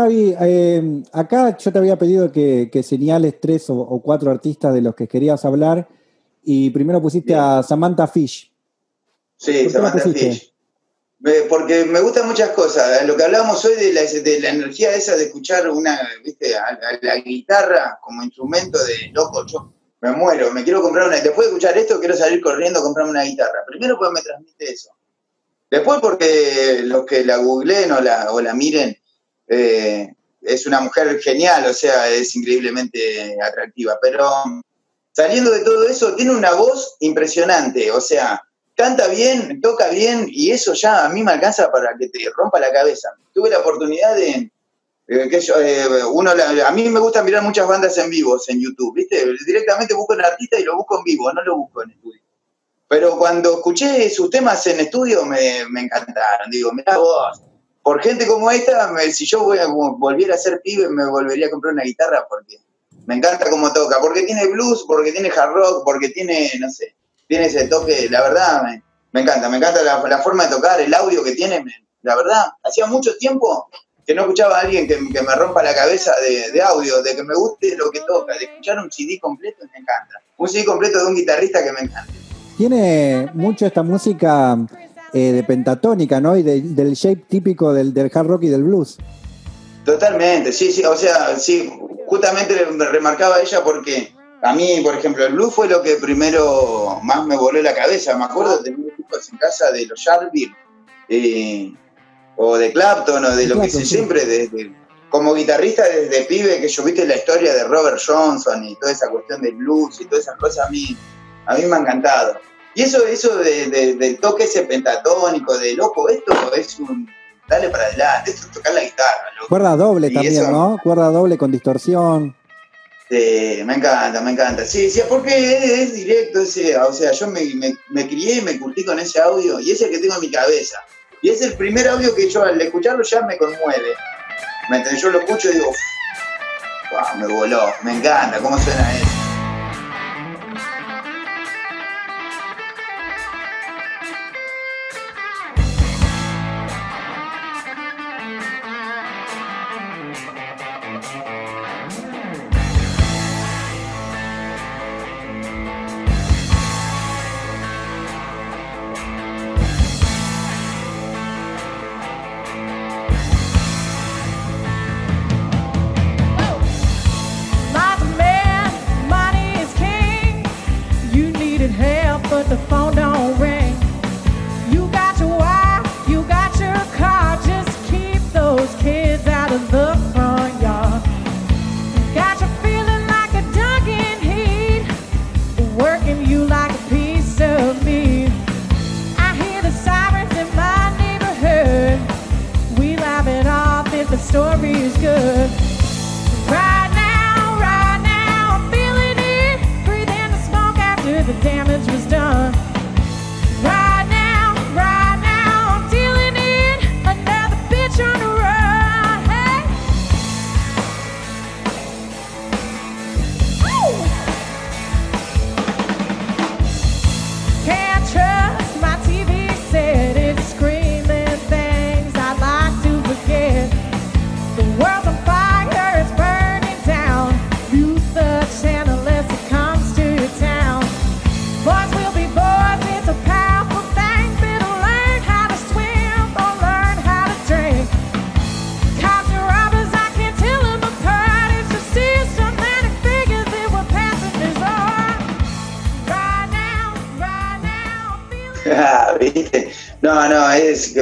Javi, eh, acá yo te había pedido que, que señales tres o, o cuatro artistas de los que querías hablar y primero pusiste a Samantha Fish. Sí, ¿Por qué la Samantha? Fish. Porque me gustan muchas cosas. Lo que hablábamos hoy de la, de la energía esa de escuchar una, viste, a, a la guitarra como instrumento de loco, yo me muero, me quiero comprar una. Después de escuchar esto, quiero salir corriendo a comprarme una guitarra. Primero porque me transmite eso. Después porque los que la googleen o la, o la miren, eh, es una mujer genial, o sea, es increíblemente atractiva. Pero saliendo de todo eso, tiene una voz impresionante, o sea, canta bien, toca bien, y eso ya a mí me alcanza para que te rompa la cabeza. Tuve la oportunidad de, eh, que yo, eh, uno, a mí me gusta mirar muchas bandas en vivos en YouTube, ¿viste? Directamente busco un artista y lo busco en vivo, no lo busco en estudio. Pero cuando escuché sus temas en estudio me, me encantaron, digo, mirá vos, por gente como esta, me- si yo voy a- volviera a ser pibe, me volvería a comprar una guitarra porque me encanta cómo toca, porque tiene blues, porque tiene hard rock, porque tiene, no sé, tiene ese toque, la verdad, me, encanta, me encanta la, la forma de tocar, el audio que tiene, me- la verdad, hacía mucho tiempo que no escuchaba a alguien que, que me rompa la cabeza de, de audio, de que me guste lo que toca, de escuchar un CD completo, me encanta. Un CD completo de un guitarrista que me encanta. Tiene mucho esta música eh, de pentatónica, ¿no? Y de- del shape típico del, del hard rock y del blues. Totalmente, sí, sí, o sea, sí, justamente me remarcaba ella porque a mí, por ejemplo, el blues fue lo que primero más me voló la cabeza. Me acuerdo de tener discos en casa de los eh, o de Clapton o de lo que sé sí. siempre, desde, como guitarrista desde pibe que yo viste la historia de Robert Johnson y toda esa cuestión del blues y todas esas cosas a mí, a mí me ha encantado. Y eso, eso de, de- del toque ese pentatónico, de loco, esto es un dale para adelante, esto es tocar la guitarra, loco. Cuerda doble Y también, eso- ¿no? Cuerda doble con distorsión. Sí, me encanta, me encanta. Sí, sí, porque es, directo ese, o sea, yo me, me, me, crié y me curtí con ese audio y es el que tengo en mi cabeza. Y es el primer audio que yo al escucharlo ya me conmueve. ¿Me entiendes? Yo lo escucho y digo, wow, me voló, me encanta, cómo suena eso.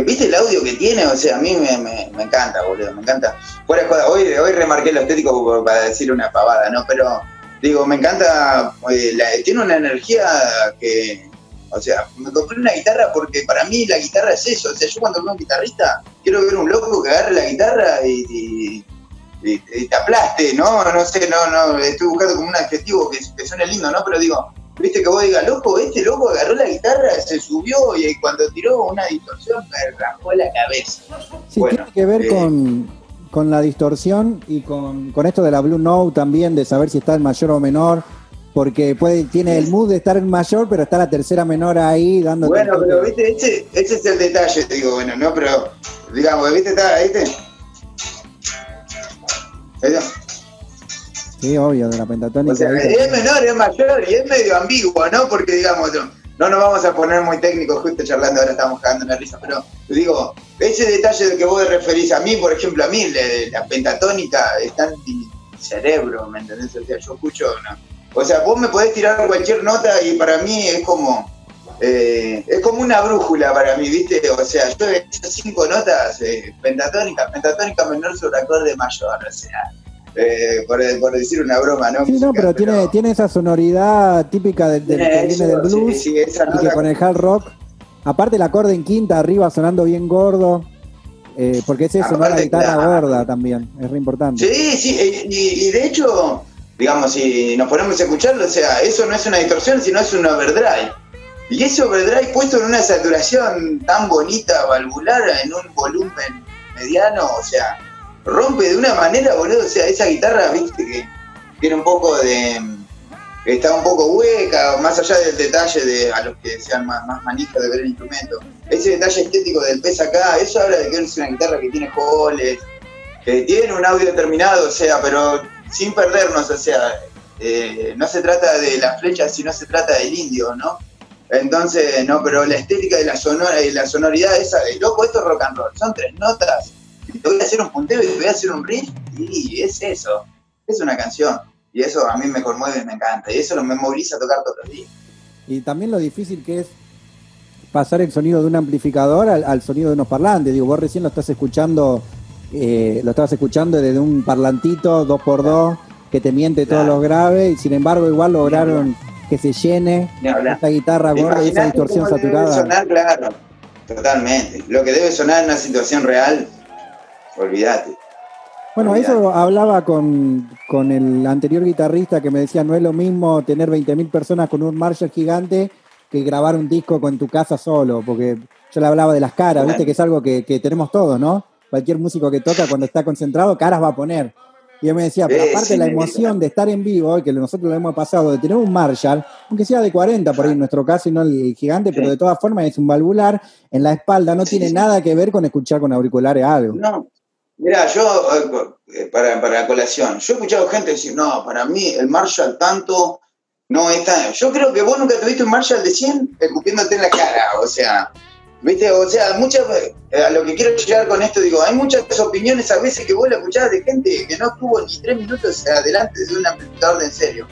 ¿Viste el audio que tiene? O sea, a mí me, encanta, boludo, me encanta. hoy, hoy remarqué lo estético para decir una pavada, ¿no? Pero digo, me encanta, eh, tiene una energía que, o sea, me compré una guitarra porque para mí la guitarra es eso. O sea, yo cuando veo un guitarrista, quiero ver un loco que agarre la guitarra y, te aplaste, ¿no? No sé, no, no, estoy buscando como un adjetivo que, que suene lindo, ¿no? Pero digo, Viste que vos digas, loco, este loco agarró la guitarra, se subió y cuando tiró una distorsión me raspó la cabeza. Sí, tiene que ver eh, con, la distorsión y con, esto de la Blue Note también, de saber si está en mayor o menor, porque puede, tiene el mood de estar en mayor, pero está la tercera menor ahí dando. Bueno, pero viste, ese, ese es el detalle, digo, bueno, no, pero digamos, viste, está, viste. Sí, obvio, de la pentatónica. O sea, es menor, es mayor y es medio ambiguo, ¿no? Porque, digamos, no nos vamos a poner muy técnicos justo charlando, ahora estamos cagando la risa, pero digo, ese detalle del que vos referís a mí, por ejemplo, a mí, la, pentatónica está en mi cerebro, ¿me entendés? O sea, yo escucho, O sea, vos me podés tirar cualquier nota y para mí es como, eh, es como una brújula para mí, ¿viste? O sea, yo esas cinco notas, eh, pentatónica, pentatónica menor sobre acorde mayor, o sea, eh, por, decir una broma, ¿no? Sí, no, pero, tiene, tiene esa sonoridad típica del, del que viene del blues y que con el hard rock, aparte el acorde en quinta arriba sonando bien gordo, eh, porque es eso, ¿no? La guitarra gorda también, es re importante. Sí, sí, y, de hecho, digamos, si nos ponemos a escucharlo, o sea, eso no es una distorsión, sino es un overdrive. Y ese overdrive puesto en una saturación tan bonita, valvular, en un volumen mediano, o sea, rompe de una manera, boludo. O sea, esa guitarra, viste, que tiene un poco de. está un poco hueca, más allá del detalle de a los que sean más, más manijas de ver el instrumento. Ese detalle estético del pez acá, eso habla de que es una guitarra que tiene holes, que tiene un audio determinado, o sea, pero sin perdernos, o sea, eh, no se trata de las flechas, sino se trata del indio, ¿no? Entonces, no, pero la estética de la sonora y la sonoridad esa de loco, esto es rock and roll, son tres notas voy a hacer un punteo y te voy a hacer un riff y es eso, es una canción. Y eso a mí me conmueve y me encanta. Y eso me moviliza a tocar todos los días. Y también lo difícil que es pasar el sonido de un amplificador al, sonido de unos parlantes. Digo, vos recién lo estás escuchando, eh, lo estabas escuchando desde un parlantito 2x2 que te miente todos los graves y sin embargo igual lograron que se llene esta guitarra gorda y esa distorsión saturada. sonar, claro, totalmente. Lo que debe sonar en una situación real olvídate. Bueno, eso hablaba con, con el anterior guitarrista que me decía, no es lo mismo tener 20.000 personas con un Marshall gigante que grabar un disco con tu casa solo, porque yo le hablaba de las caras, viste que es algo que, que tenemos todos, ¿no? Cualquier músico que toca cuando está concentrado, caras va a poner. Y él me decía, pero aparte la emoción de estar en vivo, que nosotros lo hemos pasado, de tener un Marshall, aunque sea de 40 por ahí en nuestro caso y no el gigante, pero de todas formas es un valvular en la espalda, no tiene nada que ver con escuchar con auriculares algo. No. Mira, yo, eh, para, para colación, yo he escuchado gente decir, no, para mí el Marshall tanto no es tan... Yo creo que vos nunca tuviste un Marshall de 100 escupiéndote en la cara, o sea, ¿viste? O sea, muchas, eh, a lo que quiero llegar con esto, digo, hay muchas opiniones a veces que vos la escuchás de gente que no estuvo ni tres minutos adelante de un amplificador de en serio.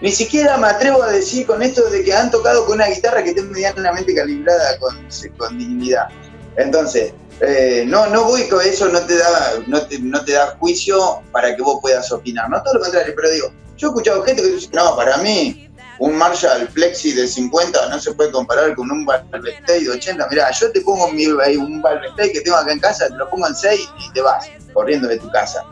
Ni siquiera me atrevo a decir con esto de que han tocado con una guitarra que esté medianamente calibrada con, con dignidad. Entonces, eh, no, no voy con eso, no te, da, no, te, no te da juicio para que vos puedas opinar, no todo lo contrario, pero digo, yo he escuchado gente que dice, no, para mí un Marshall Plexi de 50 no se puede comparar con un Valvestay de 80, mirá, yo te pongo mi, un Valvestay que tengo acá en casa, te lo pongo en 6 y te vas corriendo de tu casa.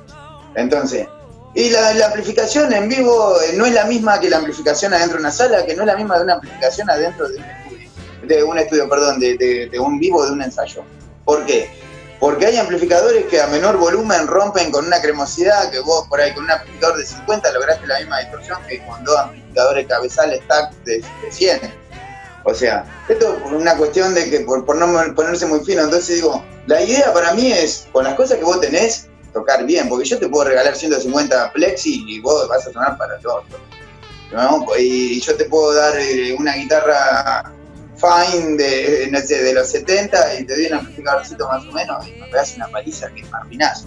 Entonces, y la, amplificación en vivo eh, no es la misma que la amplificación adentro de una sala, que no es la misma de una amplificación adentro de un estudio, de un estudio, perdón, de, de un vivo de un ensayo. ¿Por qué? Porque hay amplificadores que a menor volumen rompen con una cremosidad que vos por ahí con un amplificador de 50 lograste la misma distorsión que con dos amplificadores cabezales TAC de, de 100. O sea, esto es una cuestión de que por, no ponerse muy fino, entonces digo, la idea para mí es, con las cosas que vos tenés, tocar bien, porque yo te puedo regalar 150 plexi y vos vas a sonar para el orto. ¿no? Y yo te puedo dar eh, una guitarra fine de, no sé, de los 70 y te doy un amplificadorcito más o menos y me pegas una paliza que marminás.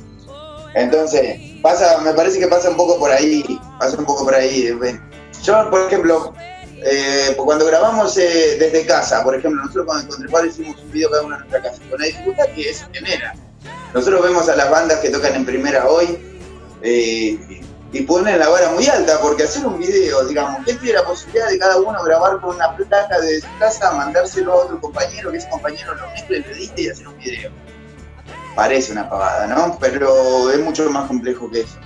Entonces, pasa, me parece que pasa un poco por ahí, pasa un poco por ahí. Yo, por ejemplo, eh, cuando grabamos eh, desde casa, por ejemplo, nosotros con, con padre hicimos un video cada uno en nuestra casa, con la dificultad que eso genera. Nosotros vemos a las bandas que tocan en primera hoy eh, y ponen la vara muy alta, porque hacer un video, digamos, ¿quién tiene la posibilidad de cada uno grabar con una placa de su casa, mandárselo a otro compañero, que ese compañero lo mezcle, lo edite y hacer un video? Parece una pavada, ¿no? Pero es mucho más complejo que eso.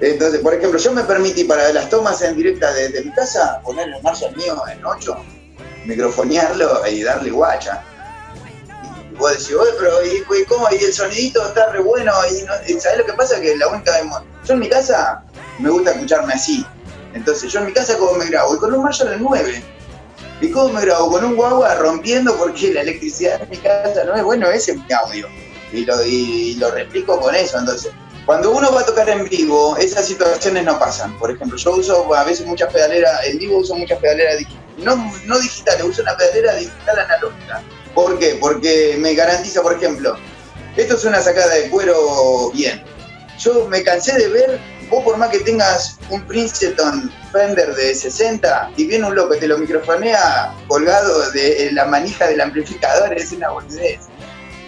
Entonces, por ejemplo, yo me permití para las tomas en directa de, de mi casa poner el Marshall mío en 8, microfonearlo y darle guacha. Y vos decís, oye, pero ¿y, cómo? Y el sonidito está re bueno. Y, no, ¿sabés lo que pasa? Que la única Yo en mi casa me gusta escucharme así. Entonces, yo en mi casa, ¿cómo me grabo? Y con un Marshall en 9. ¿Y cómo me grabo? Con un guagua rompiendo porque la electricidad en mi casa no es bueno, ese es mi audio. Y lo, y lo replico con eso. Entonces, cuando uno va a tocar en vivo, esas situaciones no pasan. Por ejemplo, yo uso a veces muchas pedaleras, en vivo uso muchas pedaleras no, no digitales, uso una pedalera digital analógica. ¿Por qué? Porque me garantiza, por ejemplo, esto es una sacada de cuero bien. Yo me cansé de ver, vos por más que tengas un Princeton Fender de 60 y viene un loco te lo microfonea colgado de la manija del amplificador, es una boludez.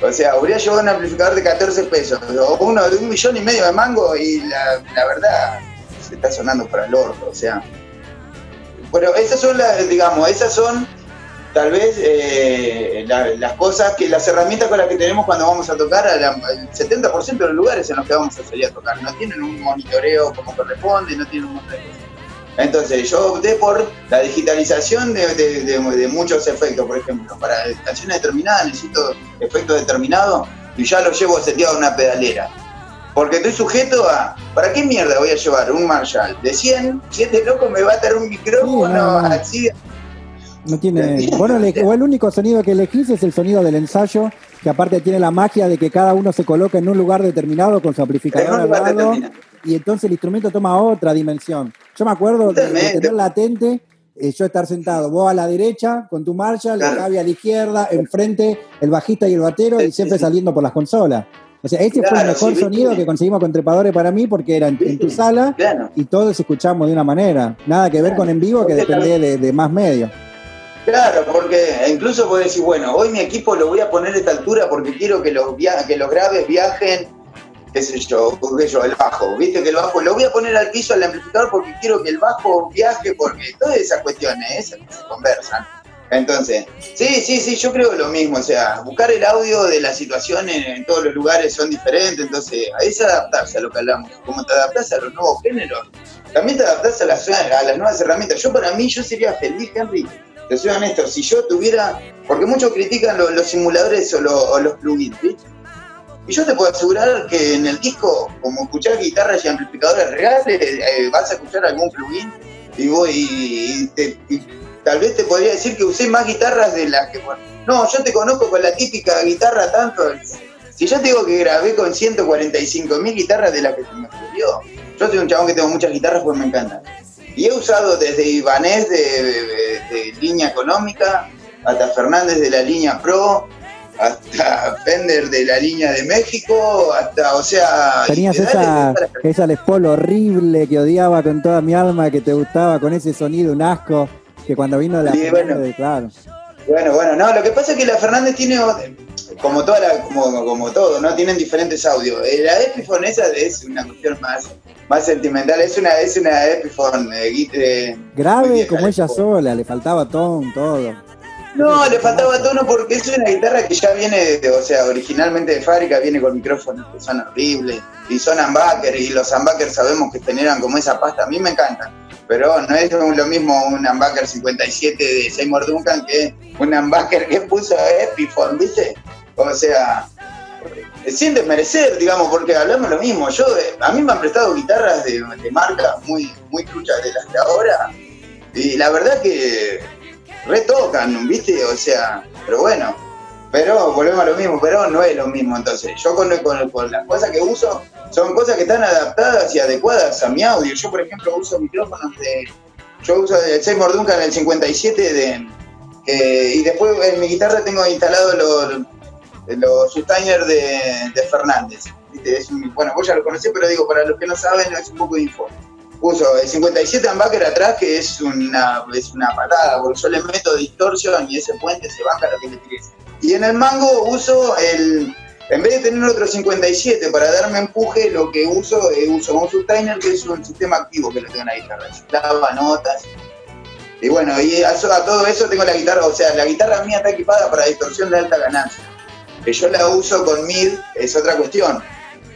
O sea, habría llevado un amplificador de 14 pesos, o uno de un millón y medio de mango, y la, la verdad se está sonando para el orto. O sea, bueno, esas son las, digamos, esas son tal vez eh, la, las cosas que, las herramientas con las que tenemos cuando vamos a tocar al 70% de los lugares en los que vamos a salir a tocar. No tienen un monitoreo como corresponde, no tienen un montón de cosas. Entonces yo opté por la digitalización de, de, de, de, muchos efectos, por ejemplo. Para canciones determinadas necesito efectos determinados y ya los llevo seteado en una pedalera. Porque estoy sujeto a, ¿para qué mierda voy a llevar un Marshall de 100? Si este loco me va a dar un micrófono no. así. No tiene. Bueno, o el único sonido que elegís es el sonido del ensayo, que aparte tiene la magia de que cada uno se coloca en un lugar determinado con su amplificador al lado y entonces el instrumento toma otra dimensión. Yo me acuerdo de, de tener latente, eh, yo estar sentado, vos a la derecha con tu Marshall, claro. Gaby a la izquierda, enfrente el bajista y el batero y siempre saliendo por las consolas. O sea, este claro, fue el mejor sí, sonido que conseguimos con Trepadores para mí porque era en, en tu sala claro. y todos escuchamos de una manera. Nada que ver con en vivo que depende de, de más medios. Claro, porque incluso puedes decir, bueno, hoy mi equipo lo voy a poner a esta altura porque quiero que los, que los graves viajen, qué sé yo, qué yo, el bajo, viste que el bajo lo voy a poner al piso al amplificador porque quiero que el bajo viaje, porque todas esas cuestiones esas que se conversan. Entonces, sí, sí, sí, yo creo lo mismo. O sea, buscar el audio de la situación en, todos los lugares son diferentes. Entonces, ahí es adaptarse a lo que hablamos. Como te adaptas a los nuevos géneros, también te adaptas a las, a las nuevas herramientas. Yo, para mí, yo sería feliz, Henry. Te soy honesto, si yo tuviera. Porque muchos critican lo- los simuladores o, lo- o los plugins. Y yo te puedo asegurar que en el disco, como escuchás guitarras y amplificadores reales, eh, vas a escuchar algún plugin y voy y, te- tal vez te podría decir que usé más guitarras de las que. no, yo te conozco con la típica guitarra tanto. Si yo te digo que grabé con 145 mil guitarras de las que se me ocurrió, yo soy un chabón que tengo muchas guitarras pues me encantan. Y he usado desde Ibanez de, de- de línea económica hasta Fernández de la línea Pro, hasta Fender de la línea de México, hasta, o sea... Tenías esa, esa Les Paul horrible que odiaba con toda mi alma, que te gustaba con ese sonido, un asco, que cuando vino la Sí, bueno. de- claro. Bueno, bueno, no, lo que pasa es que la Fernández tiene, como toda la, como, como todo, ¿no? Tienen diferentes audios. Eh, La Epiphone esa es una cuestión más, más sentimental, es una, es una Epiphone eh, eh, Grave vieja, como la ella Epiphone. sola, le faltaba ton, todo. No, le faltaba tono porque es una guitarra que ya viene, de- o sea, originalmente de fábrica, viene con micrófonos que son horribles, y son humbuckers, y los humbuckers sabemos que generan como esa pasta, a mí me encantan, pero no es lo mismo un humbucker 57 de Seymour Duncan que un humbucker que puso Epiphone, ¿viste? O sea, sin desmerecer, digamos, porque hablamos lo mismo, yo, a mí me han prestado guitarras de, de marca muy, muy truchas de las de ahora, y la verdad que retocan, ¿viste? O sea, pero bueno, pero volvemos a lo mismo, pero no es lo mismo entonces. Yo con, con- con las cosas que uso son cosas que están adaptadas y adecuadas a mi audio. Yo, por ejemplo, uso micrófonos de... Yo uso el Seymour Duncan el 57 de... que- y después en mi guitarra tengo instalado los, los Sustainer de, de Fernández. bueno, vos ya lo conocés, pero digo, para los que no saben, es un poco de info uso el 57 humbucker atrás, que es una, es una patada, porque yo le meto distorsión y ese puente se baja lo que le tires. Y en el mango uso el, en vez de tener otro 57 para darme empuje, lo que uso es uso un sustainer, que es un sistema activo que le tengo en la guitarra. Clava notas. Y bueno, y a todo eso tengo la guitarra, o sea, la guitarra mía está equipada para distorsión de alta ganancia. Que yo la uso con mid es otra cuestión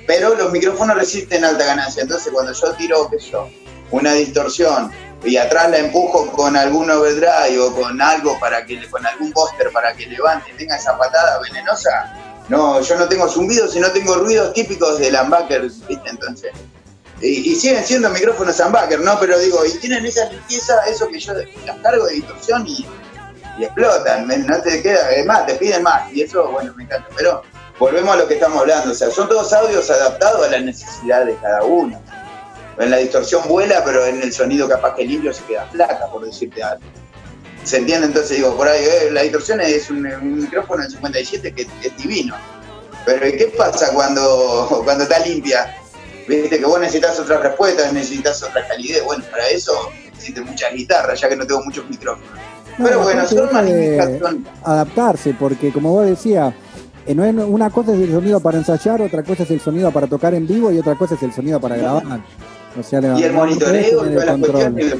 pero los micrófonos resisten alta ganancia. Entonces, cuando yo tiro, qué sé yo, una distorsión y atrás la empujo con algún overdrive o con algo para que con algún póster para que levante, tenga esa patada venenosa, no, yo no tengo zumbidos, sino tengo ruidos típicos del humbucker, ¿viste? Entonces, y, y siguen siendo micrófonos humbucker, ¿no? Pero digo, y tienen esa limpieza, eso que yo las cargo de distorsión y, y explotan, ¿me- no te queda, además te piden más, y eso, bueno, me encanta, pero volvemos a lo que estamos hablando, o sea, son todos audios adaptados a las necesidades de cada uno. En la distorsión vuela, pero en el sonido capaz que limpio se queda flaca, por decirte algo. ¿Se entiende? Entonces digo, por ahí, eh, la distorsión es un, un micrófono en 57 que, es divino. Pero ¿y qué pasa cuando, cuando está limpia? Viste que vos necesitas otras respuestas, necesitas otra calidez. Bueno, para eso necesito muchas guitarras, ya que no tengo muchos micrófonos. No, Pero bueno, son magnificaciones. adaptarse, porque como vos decías, eh, una cosa es el sonido para ensayar, otra cosa es el sonido para tocar en vivo y otra cosa es el sonido para grabar. O sea, no- Y el no monitoreo las control. cuestiones.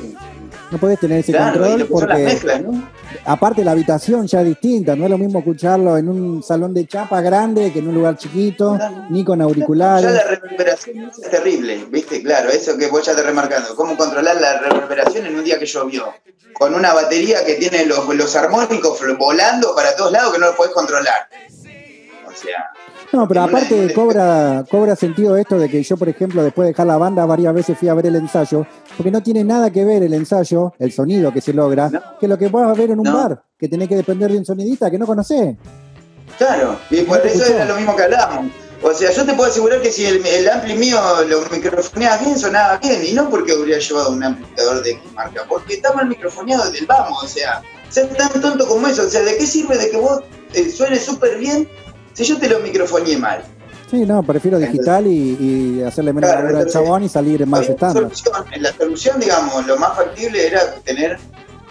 No podés tener ese Claro, control porque mezclas, ¿no? aparte la habitación ya es distinta, no es lo mismo escucharlo en un salón de chapa grande que en un lugar chiquito, ni con Ya auriculares. la reverberación es terrible, ¿viste? Claro, eso que vos ya te remarcando. ¿Cómo controlar la reverberación en un día que llovió? Con una batería que tiene los, los armónicos volando para todos lados que no lo podés controlar. O sea, No, pero aparte cobra, cobra sentido esto de que yo, por ejemplo, después de dejar la banda, varias veces fui a ver el ensayo, porque no tiene nada que ver el ensayo, el sonido que se logra, No. que lo que vas a ver en un No. bar, que tenés que depender de un sonidista que no conocés. claro, y por eso escuchó. era lo mismo que hablábamos. O sea, yo te puedo asegurar que si el, el ampli mío lo microfoneaba bien, sonaba bien, y no porque hubiera llevado un amplificador de X marca, porque está mal microfoneado del vamos, o sea, ser tan tonto como eso, o sea, ¿de qué sirve de que vos eh, suene súper bien si yo te lo microfoneé mal? Sí, no, prefiero digital y, y hacerle menos Claro, labor al chabón y salir más Había una estándar. En la solución, digamos, lo más factible era tener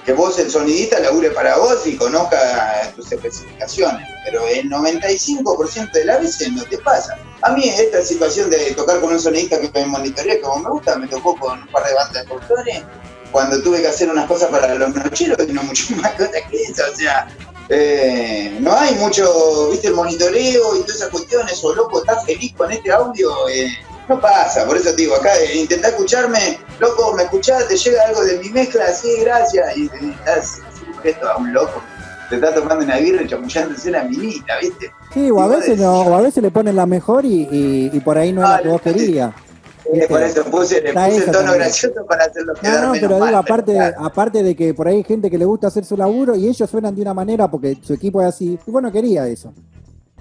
que vos, el sonidista, labure para vos y conozca tus especificaciones. Pero el 95% de las veces no te pasa. A mí esta situación de tocar con un sonidista que me monitorea como me gusta, me tocó con un par de bandas de productores cuando tuve que hacer unas cosas para los nocheros y no mucho más cosas que eso, o sea, eh, no hay mucho, viste, el monitoreo y todas esas cuestiones, o loco, ¿estás feliz con este audio? Eh, no pasa, por eso te digo, acá eh, intentá escucharme, loco, me escuchás, te llega algo de mi mezcla, sí, gracias, y estás sujeto a un loco, te está tomando una birra y chamullándose una minita, ¿viste? Sí, o a veces no, o a veces le ponen la mejor y, y- y por ahí no es la que vos querías. Por eso puse, le puse tono también. gracioso para hacerlo quedar No, no, pero mal, digo, aparte, claro. aparte de que por ahí hay gente que le gusta hacer su laburo y ellos suenan de una manera porque su equipo es así. Y vos no querías eso.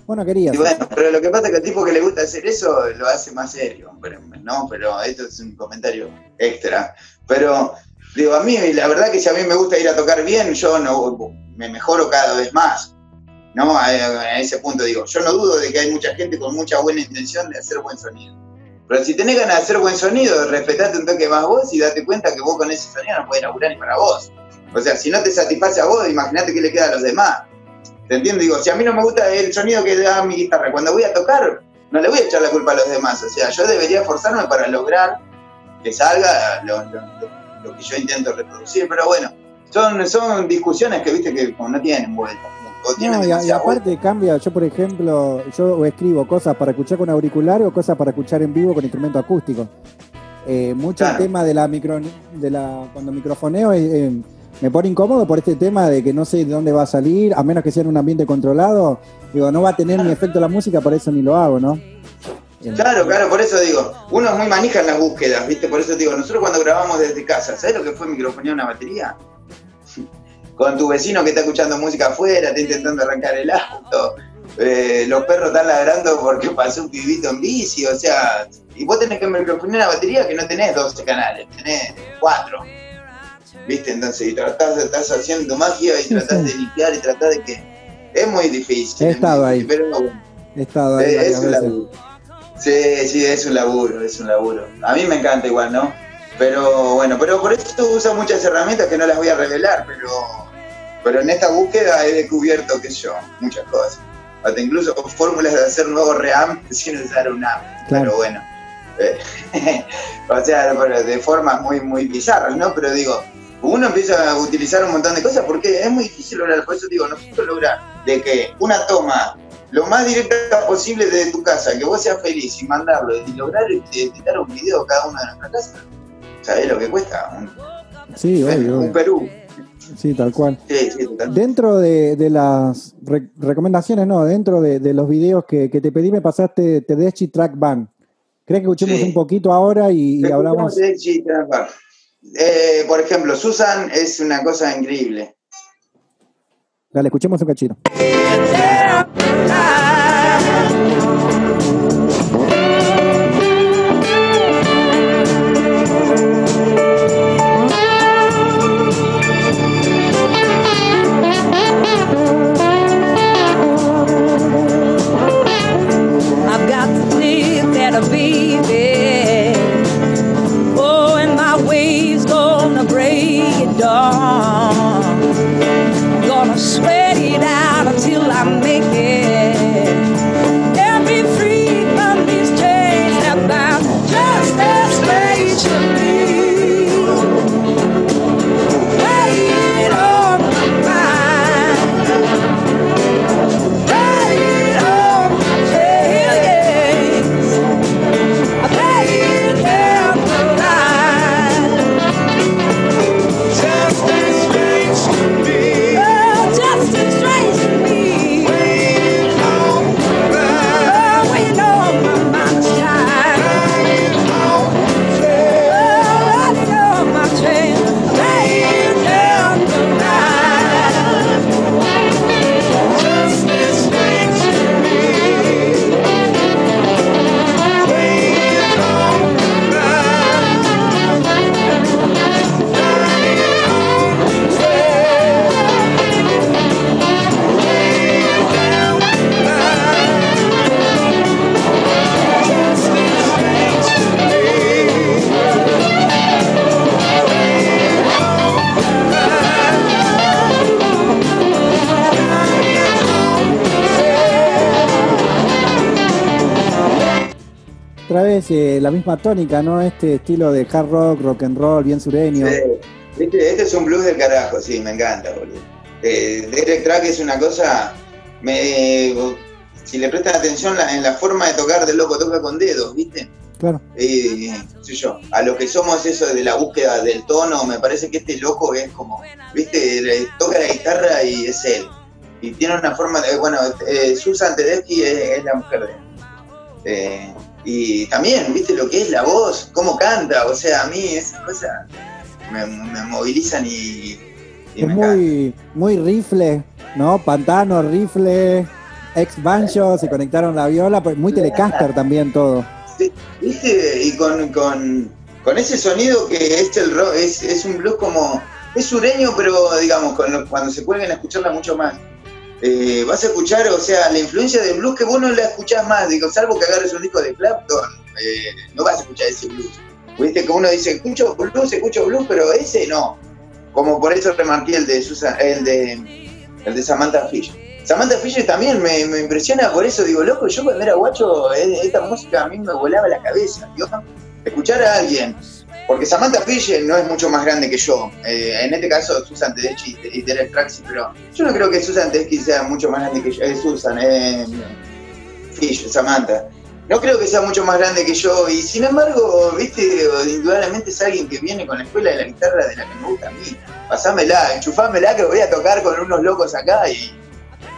Vos no querías. Y bueno, pero lo que pasa es que el tipo que le gusta hacer eso lo hace más serio, pero, no, pero esto es un comentario extra. Pero, digo, a mí, la verdad que si a mí me gusta ir a tocar bien, yo no me mejoro cada vez más. ¿No? A, a ese punto digo, yo no dudo de que hay mucha gente con mucha buena intención de hacer buen sonido. Pero si tenés ganas de hacer buen sonido, respetate un toque más vos y date cuenta que vos con ese sonido no podés laburar ni para vos. O sea, si no te satisface a vos, imagínate qué le queda a los demás. ¿Te entiendo? Digo, si a mí no me gusta el sonido que da mi guitarra, cuando voy a tocar, no le voy a echar la culpa a los demás. O sea, yo debería esforzarme para lograr que salga lo, lo- que yo intento reproducir. Pero bueno, son, son discusiones que viste que no tienen vuelta. No, y, a- aparte cambia, yo por ejemplo, yo escribo cosas para escuchar con auricular o cosas para escuchar en vivo con instrumento acústico. Eh, mucho Claro. el tema de la micro, de la cuando microfoneo eh, eh, me pone incómodo por este tema de que no sé de dónde va a salir, a menos que sea en un ambiente controlado, digo, no va a tener ni efecto la música, por eso ni lo hago, ¿no? Claro, claro, por eso digo, uno es muy manija en las búsquedas, ¿viste? Por eso digo, nosotros cuando grabamos desde casa, ¿sabes lo que fue microfonear una batería? Con tu vecino que está escuchando música afuera, está intentando arrancar el auto, eh, los perros están ladrando porque pasó un pibito en bici, o sea, y vos tenés que microfonear una batería que no tenés 12 canales, tenés 4. ¿Viste? Entonces, y tratás, estás haciendo tu magia y tratás sí. de limpiar y tratás de que... Es muy difícil. He estado ahí. Pero bueno. He estado ahí Eh, es un laburo. Sí, sí, es un laburo, es un laburo. A mí me encanta igual, ¿no? Pero bueno, pero por eso usa muchas herramientas que no las voy a revelar, pero, pero en esta búsqueda he descubierto, sé yo, muchas cosas. Hasta incluso fórmulas de hacer nuevos ream sin usar un app. Claro. Pero bueno. eh, o sea, de formas muy, muy bizarras, ¿no? Pero digo, uno empieza a utilizar un montón de cosas porque es muy difícil lograr, por eso digo, nosotros lograr de que una toma lo más directa posible desde tu casa, que vos seas feliz y mandarlo y lograr editar un video cada uno de nuestra casa. ¿Sabés lo que cuesta? Un, Sí, obvio, un. Perú. Sí, tal cual. Sí, sí, totalmente. Dentro de, de las re- recomendaciones, no, dentro de, de los videos que, que te pedí, me pasaste Tedeschi Track Band. ¿Crees que escuchemos Sí. un poquito ahora y, hablamos? de G Transfer. Eh, por ejemplo, Susan es una cosa increíble. Dale, escuchemos un cachito. Eh, la misma tónica, ¿no? Este estilo de hard rock, rock and roll, bien sureño. Sí, Este, este es un blues del carajo, sí, me encanta, boludo. Eh, Derek Track es una cosa. Me, si le prestan atención la- en la forma de tocar del loco, toca con dedos, ¿viste? Claro. Eh, sé yo, a lo que somos eso de la búsqueda del tono, me parece que este loco es como, viste, Le- toca la guitarra y es él. Y tiene una forma de, bueno, eh, Susan Tedeschi es, es la mujer de él. También, viste, lo que es la voz, cómo canta, o sea, a mí esas cosas me, me movilizan y, y Es me muy, muy rifle, ¿no? Pantano, rifle, ex banjo, se conectaron la viola, pues muy telecaster también todo. ¿Viste? Y con, con, con ese sonido que es el rock, es, es un blues como. Es sureño, pero digamos, con lo- cuando se cuelguen a escucharla mucho más. eh, vas a escuchar, o sea, la influencia del blues que vos no la escuchás más, digo, salvo que agarres un disco de Clapton, eh, no vas a escuchar ese blues. Viste que uno dice, escucho blues, escucho blues, pero ese no. Como por eso remarqué el de Susan, el de el de Samantha Fish. Samantha Fisher también me, me impresiona por eso, digo, loco, yo cuando era guacho, eh, esta música a mí me volaba la cabeza. Escuchar a alguien, porque Samantha Fisher no es mucho más grande que yo, eh, en este caso Susan Tedeschi y Derek Traxi, pero yo no creo que Susan Tedeschi sea mucho más grande que yo, eh, Susan, eh, Fisher, Samantha. No creo que sea mucho más grande que yo, y sin embargo, viste, indudablemente es alguien que viene con la escuela de la guitarra de la que me gusta a mí. Pasámela, enchufámela que voy a tocar con unos locos acá y,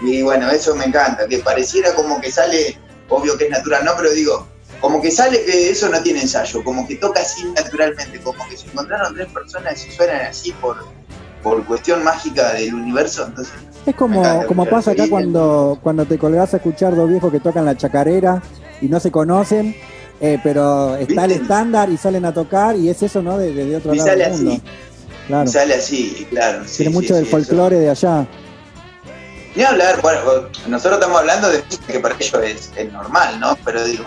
y bueno, eso me encanta, que pareciera como que sale, obvio que es natural, no, pero digo, como que sale que eso no tiene ensayo, como que toca así naturalmente, como que se encontraron tres personas y suenan así por, por cuestión mágica del universo, entonces Es como, como pasa acá cuando, cuando te colgás a escuchar dos viejos que tocan la chacarera y no se conocen, eh, pero está el estándar y salen a tocar y es eso, ¿no? De, de otro Y lado sale del mundo. así. Claro. sale así, claro. sí, Tiene sí, mucho sí, del eso. folclore de allá. Ni hablar, bueno, nosotros estamos hablando de que para ellos es, es normal, ¿no? Pero digo,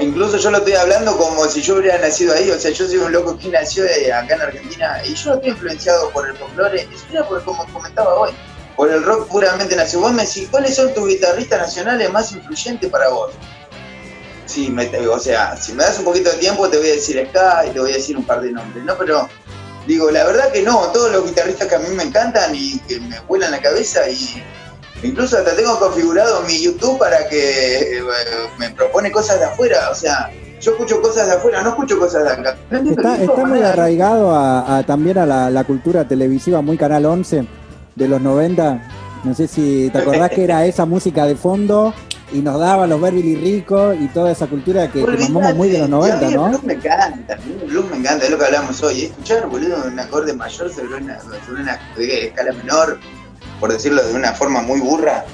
incluso yo lo estoy hablando como si yo hubiera nacido ahí, o sea, yo soy un loco que nació eh, acá en Argentina y yo estoy influenciado por el folclore, siquiera por como comentaba hoy, por el rock puramente nacional. Vos me decís, ¿cuáles son tus guitarristas nacionales más influyentes para vos? Sí, me- o sea, si me das un poquito de tiempo te voy a decir Ska y te voy a decir un par de nombres, ¿no? Pero digo, la verdad que no, todos los guitarristas que a mí me encantan y que me vuelan la cabeza y incluso hasta tengo configurado mi YouTube para que eh, me propone cosas de afuera, o sea, yo escucho cosas de afuera, no escucho cosas de acá. Está, muy arraigado a, a también a la, la cultura televisiva, muy Canal 11 de los 90. No sé si te acordás que era esa música de fondo y nos daban los Beverly Rico y toda esa cultura que, que mamamos muy de los y 90, a mí El ¿no? blues me encanta, el blues me encanta, es lo que hablamos hoy. Escuchar, boludo, un acorde mayor sobre una, sobre una escala menor, por decirlo de una forma muy burra,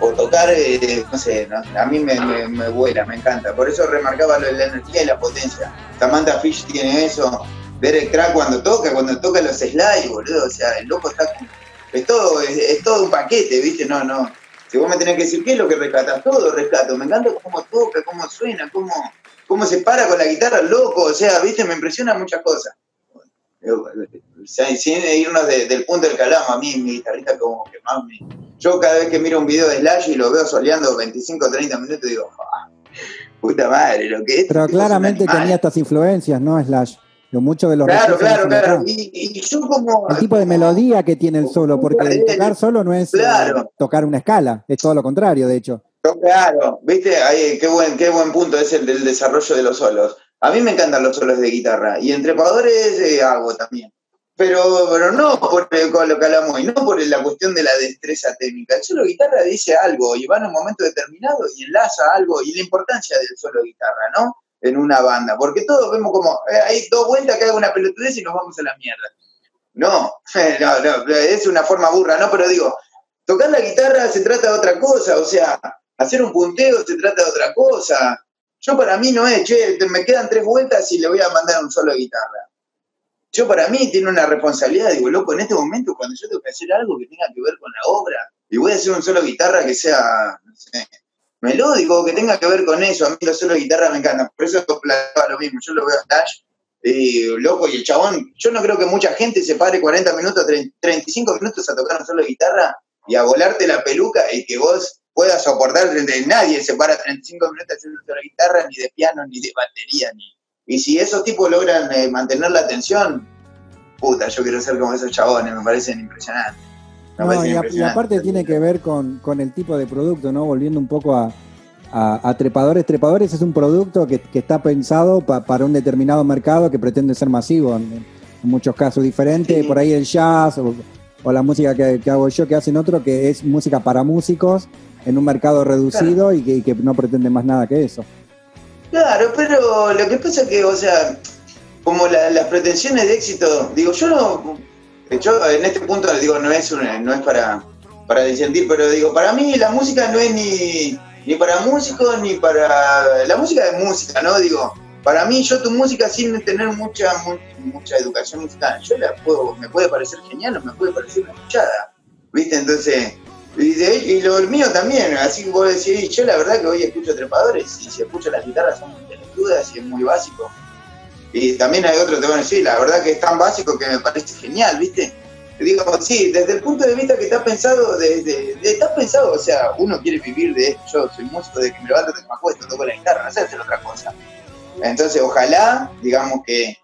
o tocar, eh, no sé, no, a mí me, me, me vuela, me encanta. Por eso remarcaba lo de la energía y la potencia. Samantha Fish tiene eso. Derek Track cuando toca, cuando toca los slides, boludo, o sea, el loco está es todo, es, es todo un paquete, ¿viste? No, no. Vos me tenés que decir qué es lo que rescatas, todo rescato. Me encanta cómo toca, cómo suena, cómo, cómo se para con la guitarra, loco. O sea, viste, me impresionan muchas cosas. O sea, sin irnos de- del punto del hablamos, a mí mi guitarrista como que más me... Yo cada vez que miro un video de Slash y lo veo soleando 25 o 30 minutos, digo, "Ah, puta madre, lo que es. este Pero tipo es un claramente animal". tenía estas influencias, ¿no? Slash. Lo mucho de los Claro, claro, claro. Y, y yo como... El tipo de melodía que tiene el solo, porque tocar solo no es eh, Claro. tocar una escala, es todo lo contrario, de hecho. Claro, viste, Ahí, qué buen, qué buen punto es el del desarrollo de los solos. A mí me encantan los solos de guitarra y en trepadores eh, hago también. Pero, pero no por lo que hablamos hoy, no por la cuestión de la destreza técnica. El solo de guitarra dice algo y va en un momento determinado y enlaza algo y la importancia del solo de guitarra, ¿no? En una banda. Porque todos vemos como, eh, hay dos vueltas que haga una pelotudez y nos vamos a la mierda. No, no, no, es una forma burra, ¿no? Pero digo, tocar la guitarra se trata de otra cosa, o sea, hacer un punteo se trata de otra cosa. Yo para mí no es, che, me quedan tres vueltas y le voy a mandar un solo guitarra. Yo para mí tiene una responsabilidad, digo, loco, en este momento cuando yo tengo que hacer algo que tenga que ver con la obra, y voy a hacer un solo guitarra que sea, no sé, melódico, que tenga que ver con eso, a mí los solos de guitarra me encantan, por eso planteaba lo mismo, yo lo veo a Slash, eh, loco, y el chabón, yo no creo que mucha gente se pare 40 minutos, 30, 35 minutos a tocar un solo guitarra y a volarte la peluca y que vos puedas soportar, nadie se para 35 minutos un solo de guitarra, ni de piano, ni de batería, ni... Y si esos tipos logran eh, mantener la atención, puta, yo quiero ser como esos chabones, me parecen impresionantes. No, y, a- y impresionantes. aparte tiene que ver con, con el tipo de producto, ¿no? Volviendo un poco a, a- a Trepadores. Trepadores es un producto que, que está pensado pa- para un determinado mercado que pretende ser masivo, en, en muchos casos diferentes. Sí. Por ahí el jazz o, o la música que, que hago yo, que hacen otro, que es música para músicos en un mercado reducido y, que, y que no pretende más nada que eso. Claro, pero lo que pasa es que, o sea, como la- las pretensiones de éxito, digo, yo no, yo en este punto digo, no es una, no es para, para disentir, pero digo, para mí la música no es ni, ni para músicos ni para, la música es música, ¿no? Digo, para mí yo tu música sin tener mucha, mu- mucha educación musical, yo la puedo, me puede parecer genial o me puede parecer una escuchada, ¿viste? Entonces, y lo mío también, así que vos decís, yo la verdad que hoy escucho trepadores y si escucho las guitarras son muy pelotudas y es muy básico. Y también hay otro que te van a decir, la verdad que es tan básico que me parece genial, ¿viste? Digo, sí, desde el punto de vista que está pensado, desde, de- está pensado, o sea, uno quiere vivir de esto, yo soy músico de que me levanto, que me acuesto, toco la guitarra, no sé hacer otra cosa. Entonces, ojalá, digamos que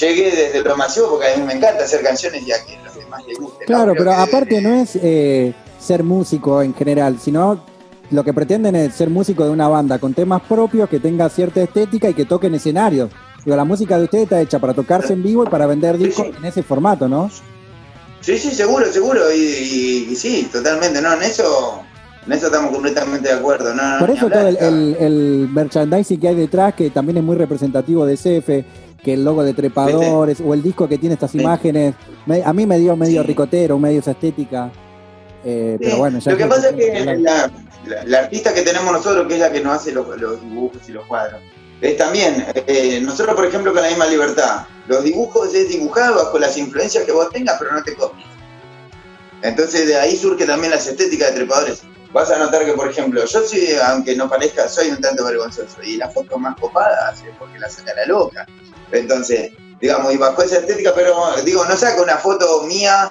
llegue desde lo masivo, porque a mí me encanta hacer canciones y a que los demás les guste. ¿no? Claro, pero que- aparte no es eh, ser músico en general, sino lo que pretenden es ser músico de una banda con temas propios, que tenga cierta estética y que toquen escenarios. Digo, la música de ustedes está hecha para tocarse en vivo y para vender discos sí. en ese formato, ¿no? Sí, sí, seguro, seguro. Y, y- y sí, totalmente. No, en eso, en eso estamos completamente de acuerdo. No, Por eso hablar, todo el, está- el- el merchandising que hay detrás, que también es muy representativo de CF, que el logo de trepadores o el disco que tiene estas imágenes, a mí me dio medio Sí. ricotero, medio esa estética. Eh, pero bueno, ya Lo que pasa es que la, la- la artista que tenemos nosotros, que es la que nos hace los, los dibujos y los cuadros, es también, eh, nosotros por ejemplo con la misma libertad, los dibujos es dibujar bajo las influencias que vos tengas, pero no te copies. Entonces de ahí surge también las estéticas de trepadores. Vas a notar que, por ejemplo, yo sí, aunque no parezca, soy un tanto vergonzoso. Y las fotos más copadas es porque la saca la loca. Entonces, digamos, y bajo esa estética, pero digo, no saco una foto mía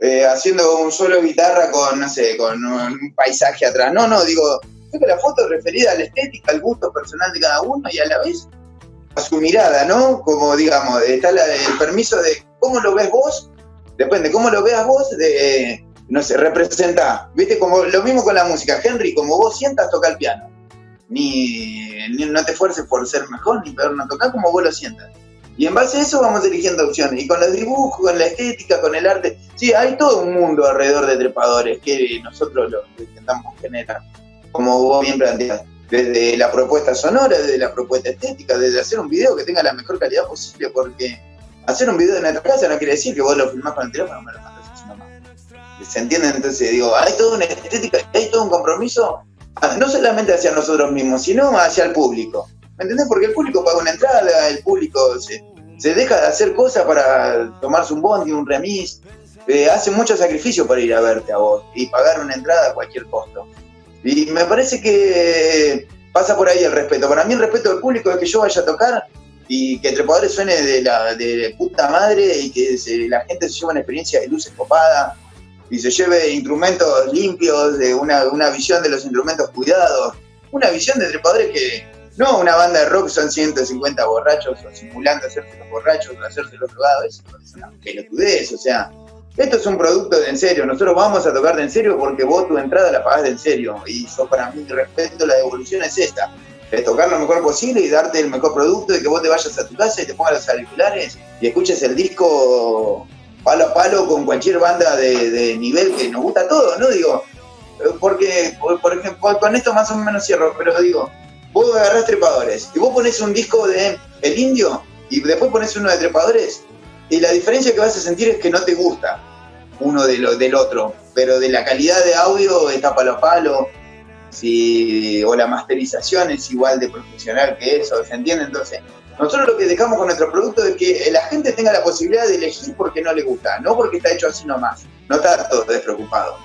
eh, haciendo un solo guitarra con, no sé, con un paisaje atrás. No, no, digo, saco la foto referida a la estética, al gusto personal de cada uno y a la vez a su mirada, ¿no? Como, digamos, está el permiso de cómo lo ves vos, depende, cómo lo veas vos, de, no sé, representa, viste, como lo mismo con la música, Henry, como vos sientas, toca el piano. Ni, ni- no te esfuerces por ser mejor ni peor, no tocar como vos lo sientas. Y en base a eso vamos eligiendo opciones. Y con los dibujos, con la estética, con el arte. Sí, hay todo un mundo alrededor de trepadores que nosotros lo intentamos generar. Como vos bien planteas. Desde la propuesta sonora, desde la propuesta estética, desde hacer un video que tenga la mejor calidad posible. Porque hacer un video en nuestra casa no quiere decir que vos lo filmás con el teléfono me lo mandas así nomás. ¿Se entiende? Entonces digo, hay toda una estética, hay todo un compromiso, no solamente hacia nosotros mismos, sino hacia el público. ¿Me entendés? Porque el público paga una entrada, el público se, se deja de hacer cosas para tomarse un bondi, un remis, eh, hace mucho sacrificio para ir a verte a vos y pagar una entrada a cualquier costo. Y me parece que pasa por ahí el respeto. Para mí el respeto del público es que yo vaya a tocar y que Trepadores suene de la de puta madre y que se- la gente se lleve una experiencia de luces copada y se lleve instrumentos limpios, de una, una visión de los instrumentos cuidados, una visión de Trepadores que no una banda de rock son 150 borrachos o simulando hacerse los borrachos o hacerse los drogados, eso es una pelotudez, o sea, esto es un producto de en serio, nosotros vamos a tocar de en serio porque vos tu entrada la pagás de en serio. Y yo para mí respeto la devolución es esta, es tocar lo mejor posible y darte el mejor producto y que vos te vayas a tu casa y te pongas los auriculares y escuches el disco palo a palo con cualquier banda de, de nivel que nos gusta a todos, ¿no? Digo, porque, por, por ejemplo, con esto más o menos cierro, pero digo, vos agarrás trepadores y vos pones un disco de El Indio y después pones uno de trepadores y la diferencia que vas a sentir es que no te gusta uno de lo, del otro, pero de la calidad de audio está palo a palo, si, o la masterización es igual de profesional que eso, ¿se entiende? Entonces, nosotros lo que dejamos con nuestro producto es que la gente tenga la posibilidad de elegir porque no le gusta, no porque está hecho así nomás, no está todo despreocupado.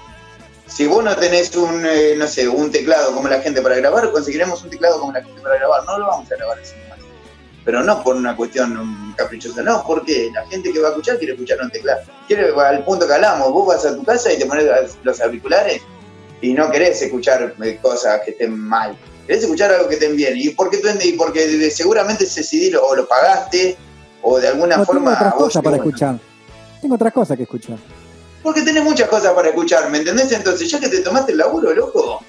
Si vos no tenés un, eh, no sé, un teclado como la gente para grabar, conseguiremos un teclado como la gente para grabar, no lo vamos a grabar así nomás. Pero no por una cuestión caprichosa, no, porque la gente que va a escuchar quiere escuchar un teclado. Quiere, al punto que hablamos, vos vas a tu casa y te pones los auriculares y no querés escuchar eh, cosas que estén mal. Querés escuchar algo que estén bien. Y porque, tú, y porque seguramente ese CD lo, o lo pagaste o de alguna No tengo forma... otras cosas para escuchar. Tengo otras cosas que escuchar. Porque tenés muchas cosas para escuchar, ¿me entendés? Entonces, ya que te tomaste el laburo, loco,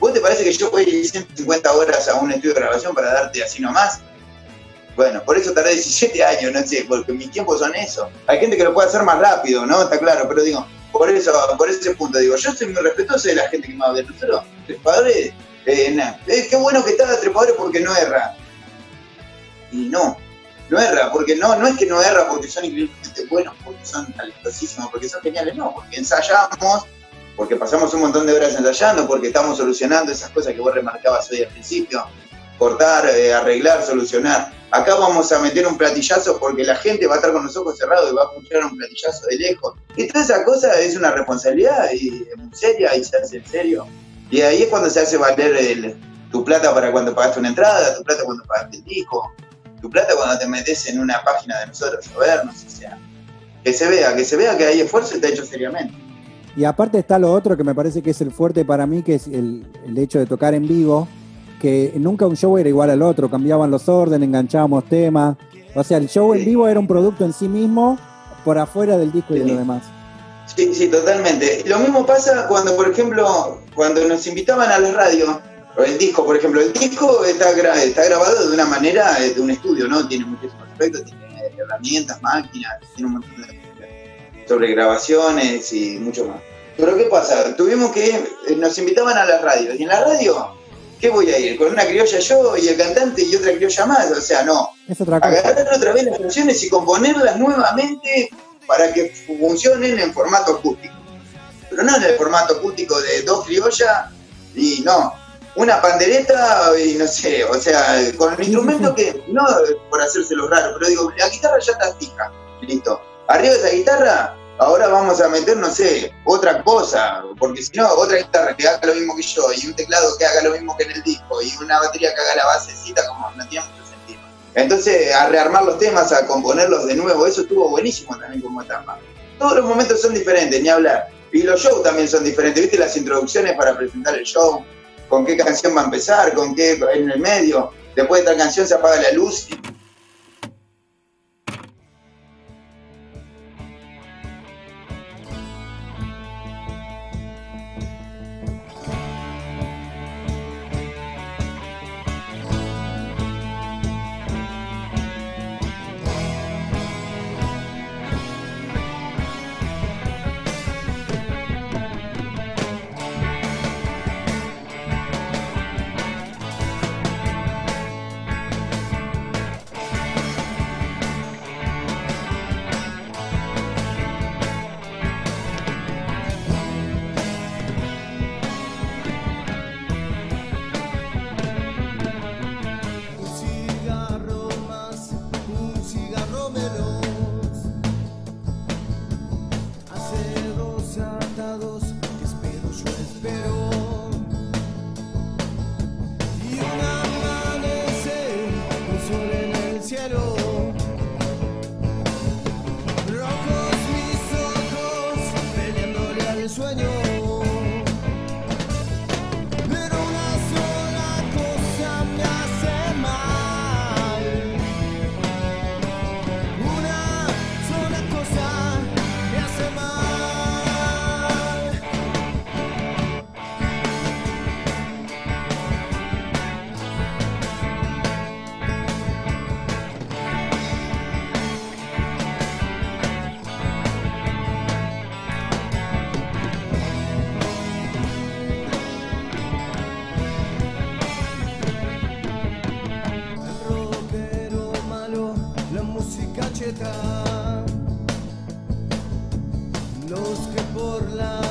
¿vos te parece que yo voy a ir 150 horas a un estudio de grabación para darte así nomás? Bueno, por eso tardé 17 años, no sé, porque mis tiempos son eso. Hay gente que lo puede hacer más rápido, ¿no? Está claro, pero digo, por eso, por ese punto digo, yo soy muy respetuoso de la gente que me va a ver. Nosotros, trepadores, eh, nada. Eh, qué bueno que está trepadores porque no erra. Y no, no erra, porque no, no es que no erra porque son increíblemente buenos, porque son talentosísimos, porque son geniales, no, porque ensayamos, porque pasamos un montón de horas ensayando, porque estamos solucionando esas cosas que vos remarcabas hoy al principio, cortar, eh, arreglar, solucionar. Acá vamos a meter un platillazo porque la gente va a estar con los ojos cerrados y va a escuchar un platillazo de lejos. Y toda esa cosa es una responsabilidad y es seria y se hace en serio. Y ahí es cuando se hace valer tu plata para cuando pagaste una entrada, tu plata cuando pagaste el disco, tu plata cuando te metes en una página de nosotros a vernos, o sea, que se vea, que se vea que hay esfuerzo y está hecho seriamente. Y aparte está lo otro que me parece que es el fuerte para mí, que es el hecho de tocar en vivo, que nunca un show era igual al otro, cambiaban los órdenes, enganchábamos temas. O sea, el show en vivo era un producto en sí mismo por afuera del disco y de lo demás. Sí, sí, totalmente. Lo mismo pasa cuando, por ejemplo, cuando nos invitaban a la radio, o el disco, por ejemplo, el disco está, gra- está grabado de una manera eh, de un estudio, ¿no? Tiene muchísimos efectos, tiene herramientas, máquinas, tiene un montón de sobre grabaciones y mucho más. Pero ¿qué pasa? Tuvimos que, eh, nos invitaban a la radio, y en la radio, ¿qué voy a ir? ¿Con una criolla yo y el cantante y otra criolla más? O sea, no Es otra cosa. agarrar otra vez las canciones y componerlas nuevamente para que funcionen en formato acústico. Pero no en el formato acústico de dos criollas y no, una pandereta y no sé, o sea, con un instrumento que, no por hacérselo raro, pero digo, la guitarra ya está fija, listo. Arriba de esa guitarra, ahora vamos a meter, no sé, otra cosa, porque si no, otra guitarra que haga lo mismo que yo y un teclado que haga lo mismo que en el disco y una batería que haga la basecita, como no tiene mucho sentido. Entonces, a rearmar los temas, a componerlos de nuevo, eso estuvo buenísimo también como etapa. Todos los momentos son diferentes, ni hablar. Y los shows también son diferentes, ¿viste? Las introducciones para presentar el show, con qué canción va a empezar, con qué en el medio. Después de tal canción se apaga la luz. Un Los que por la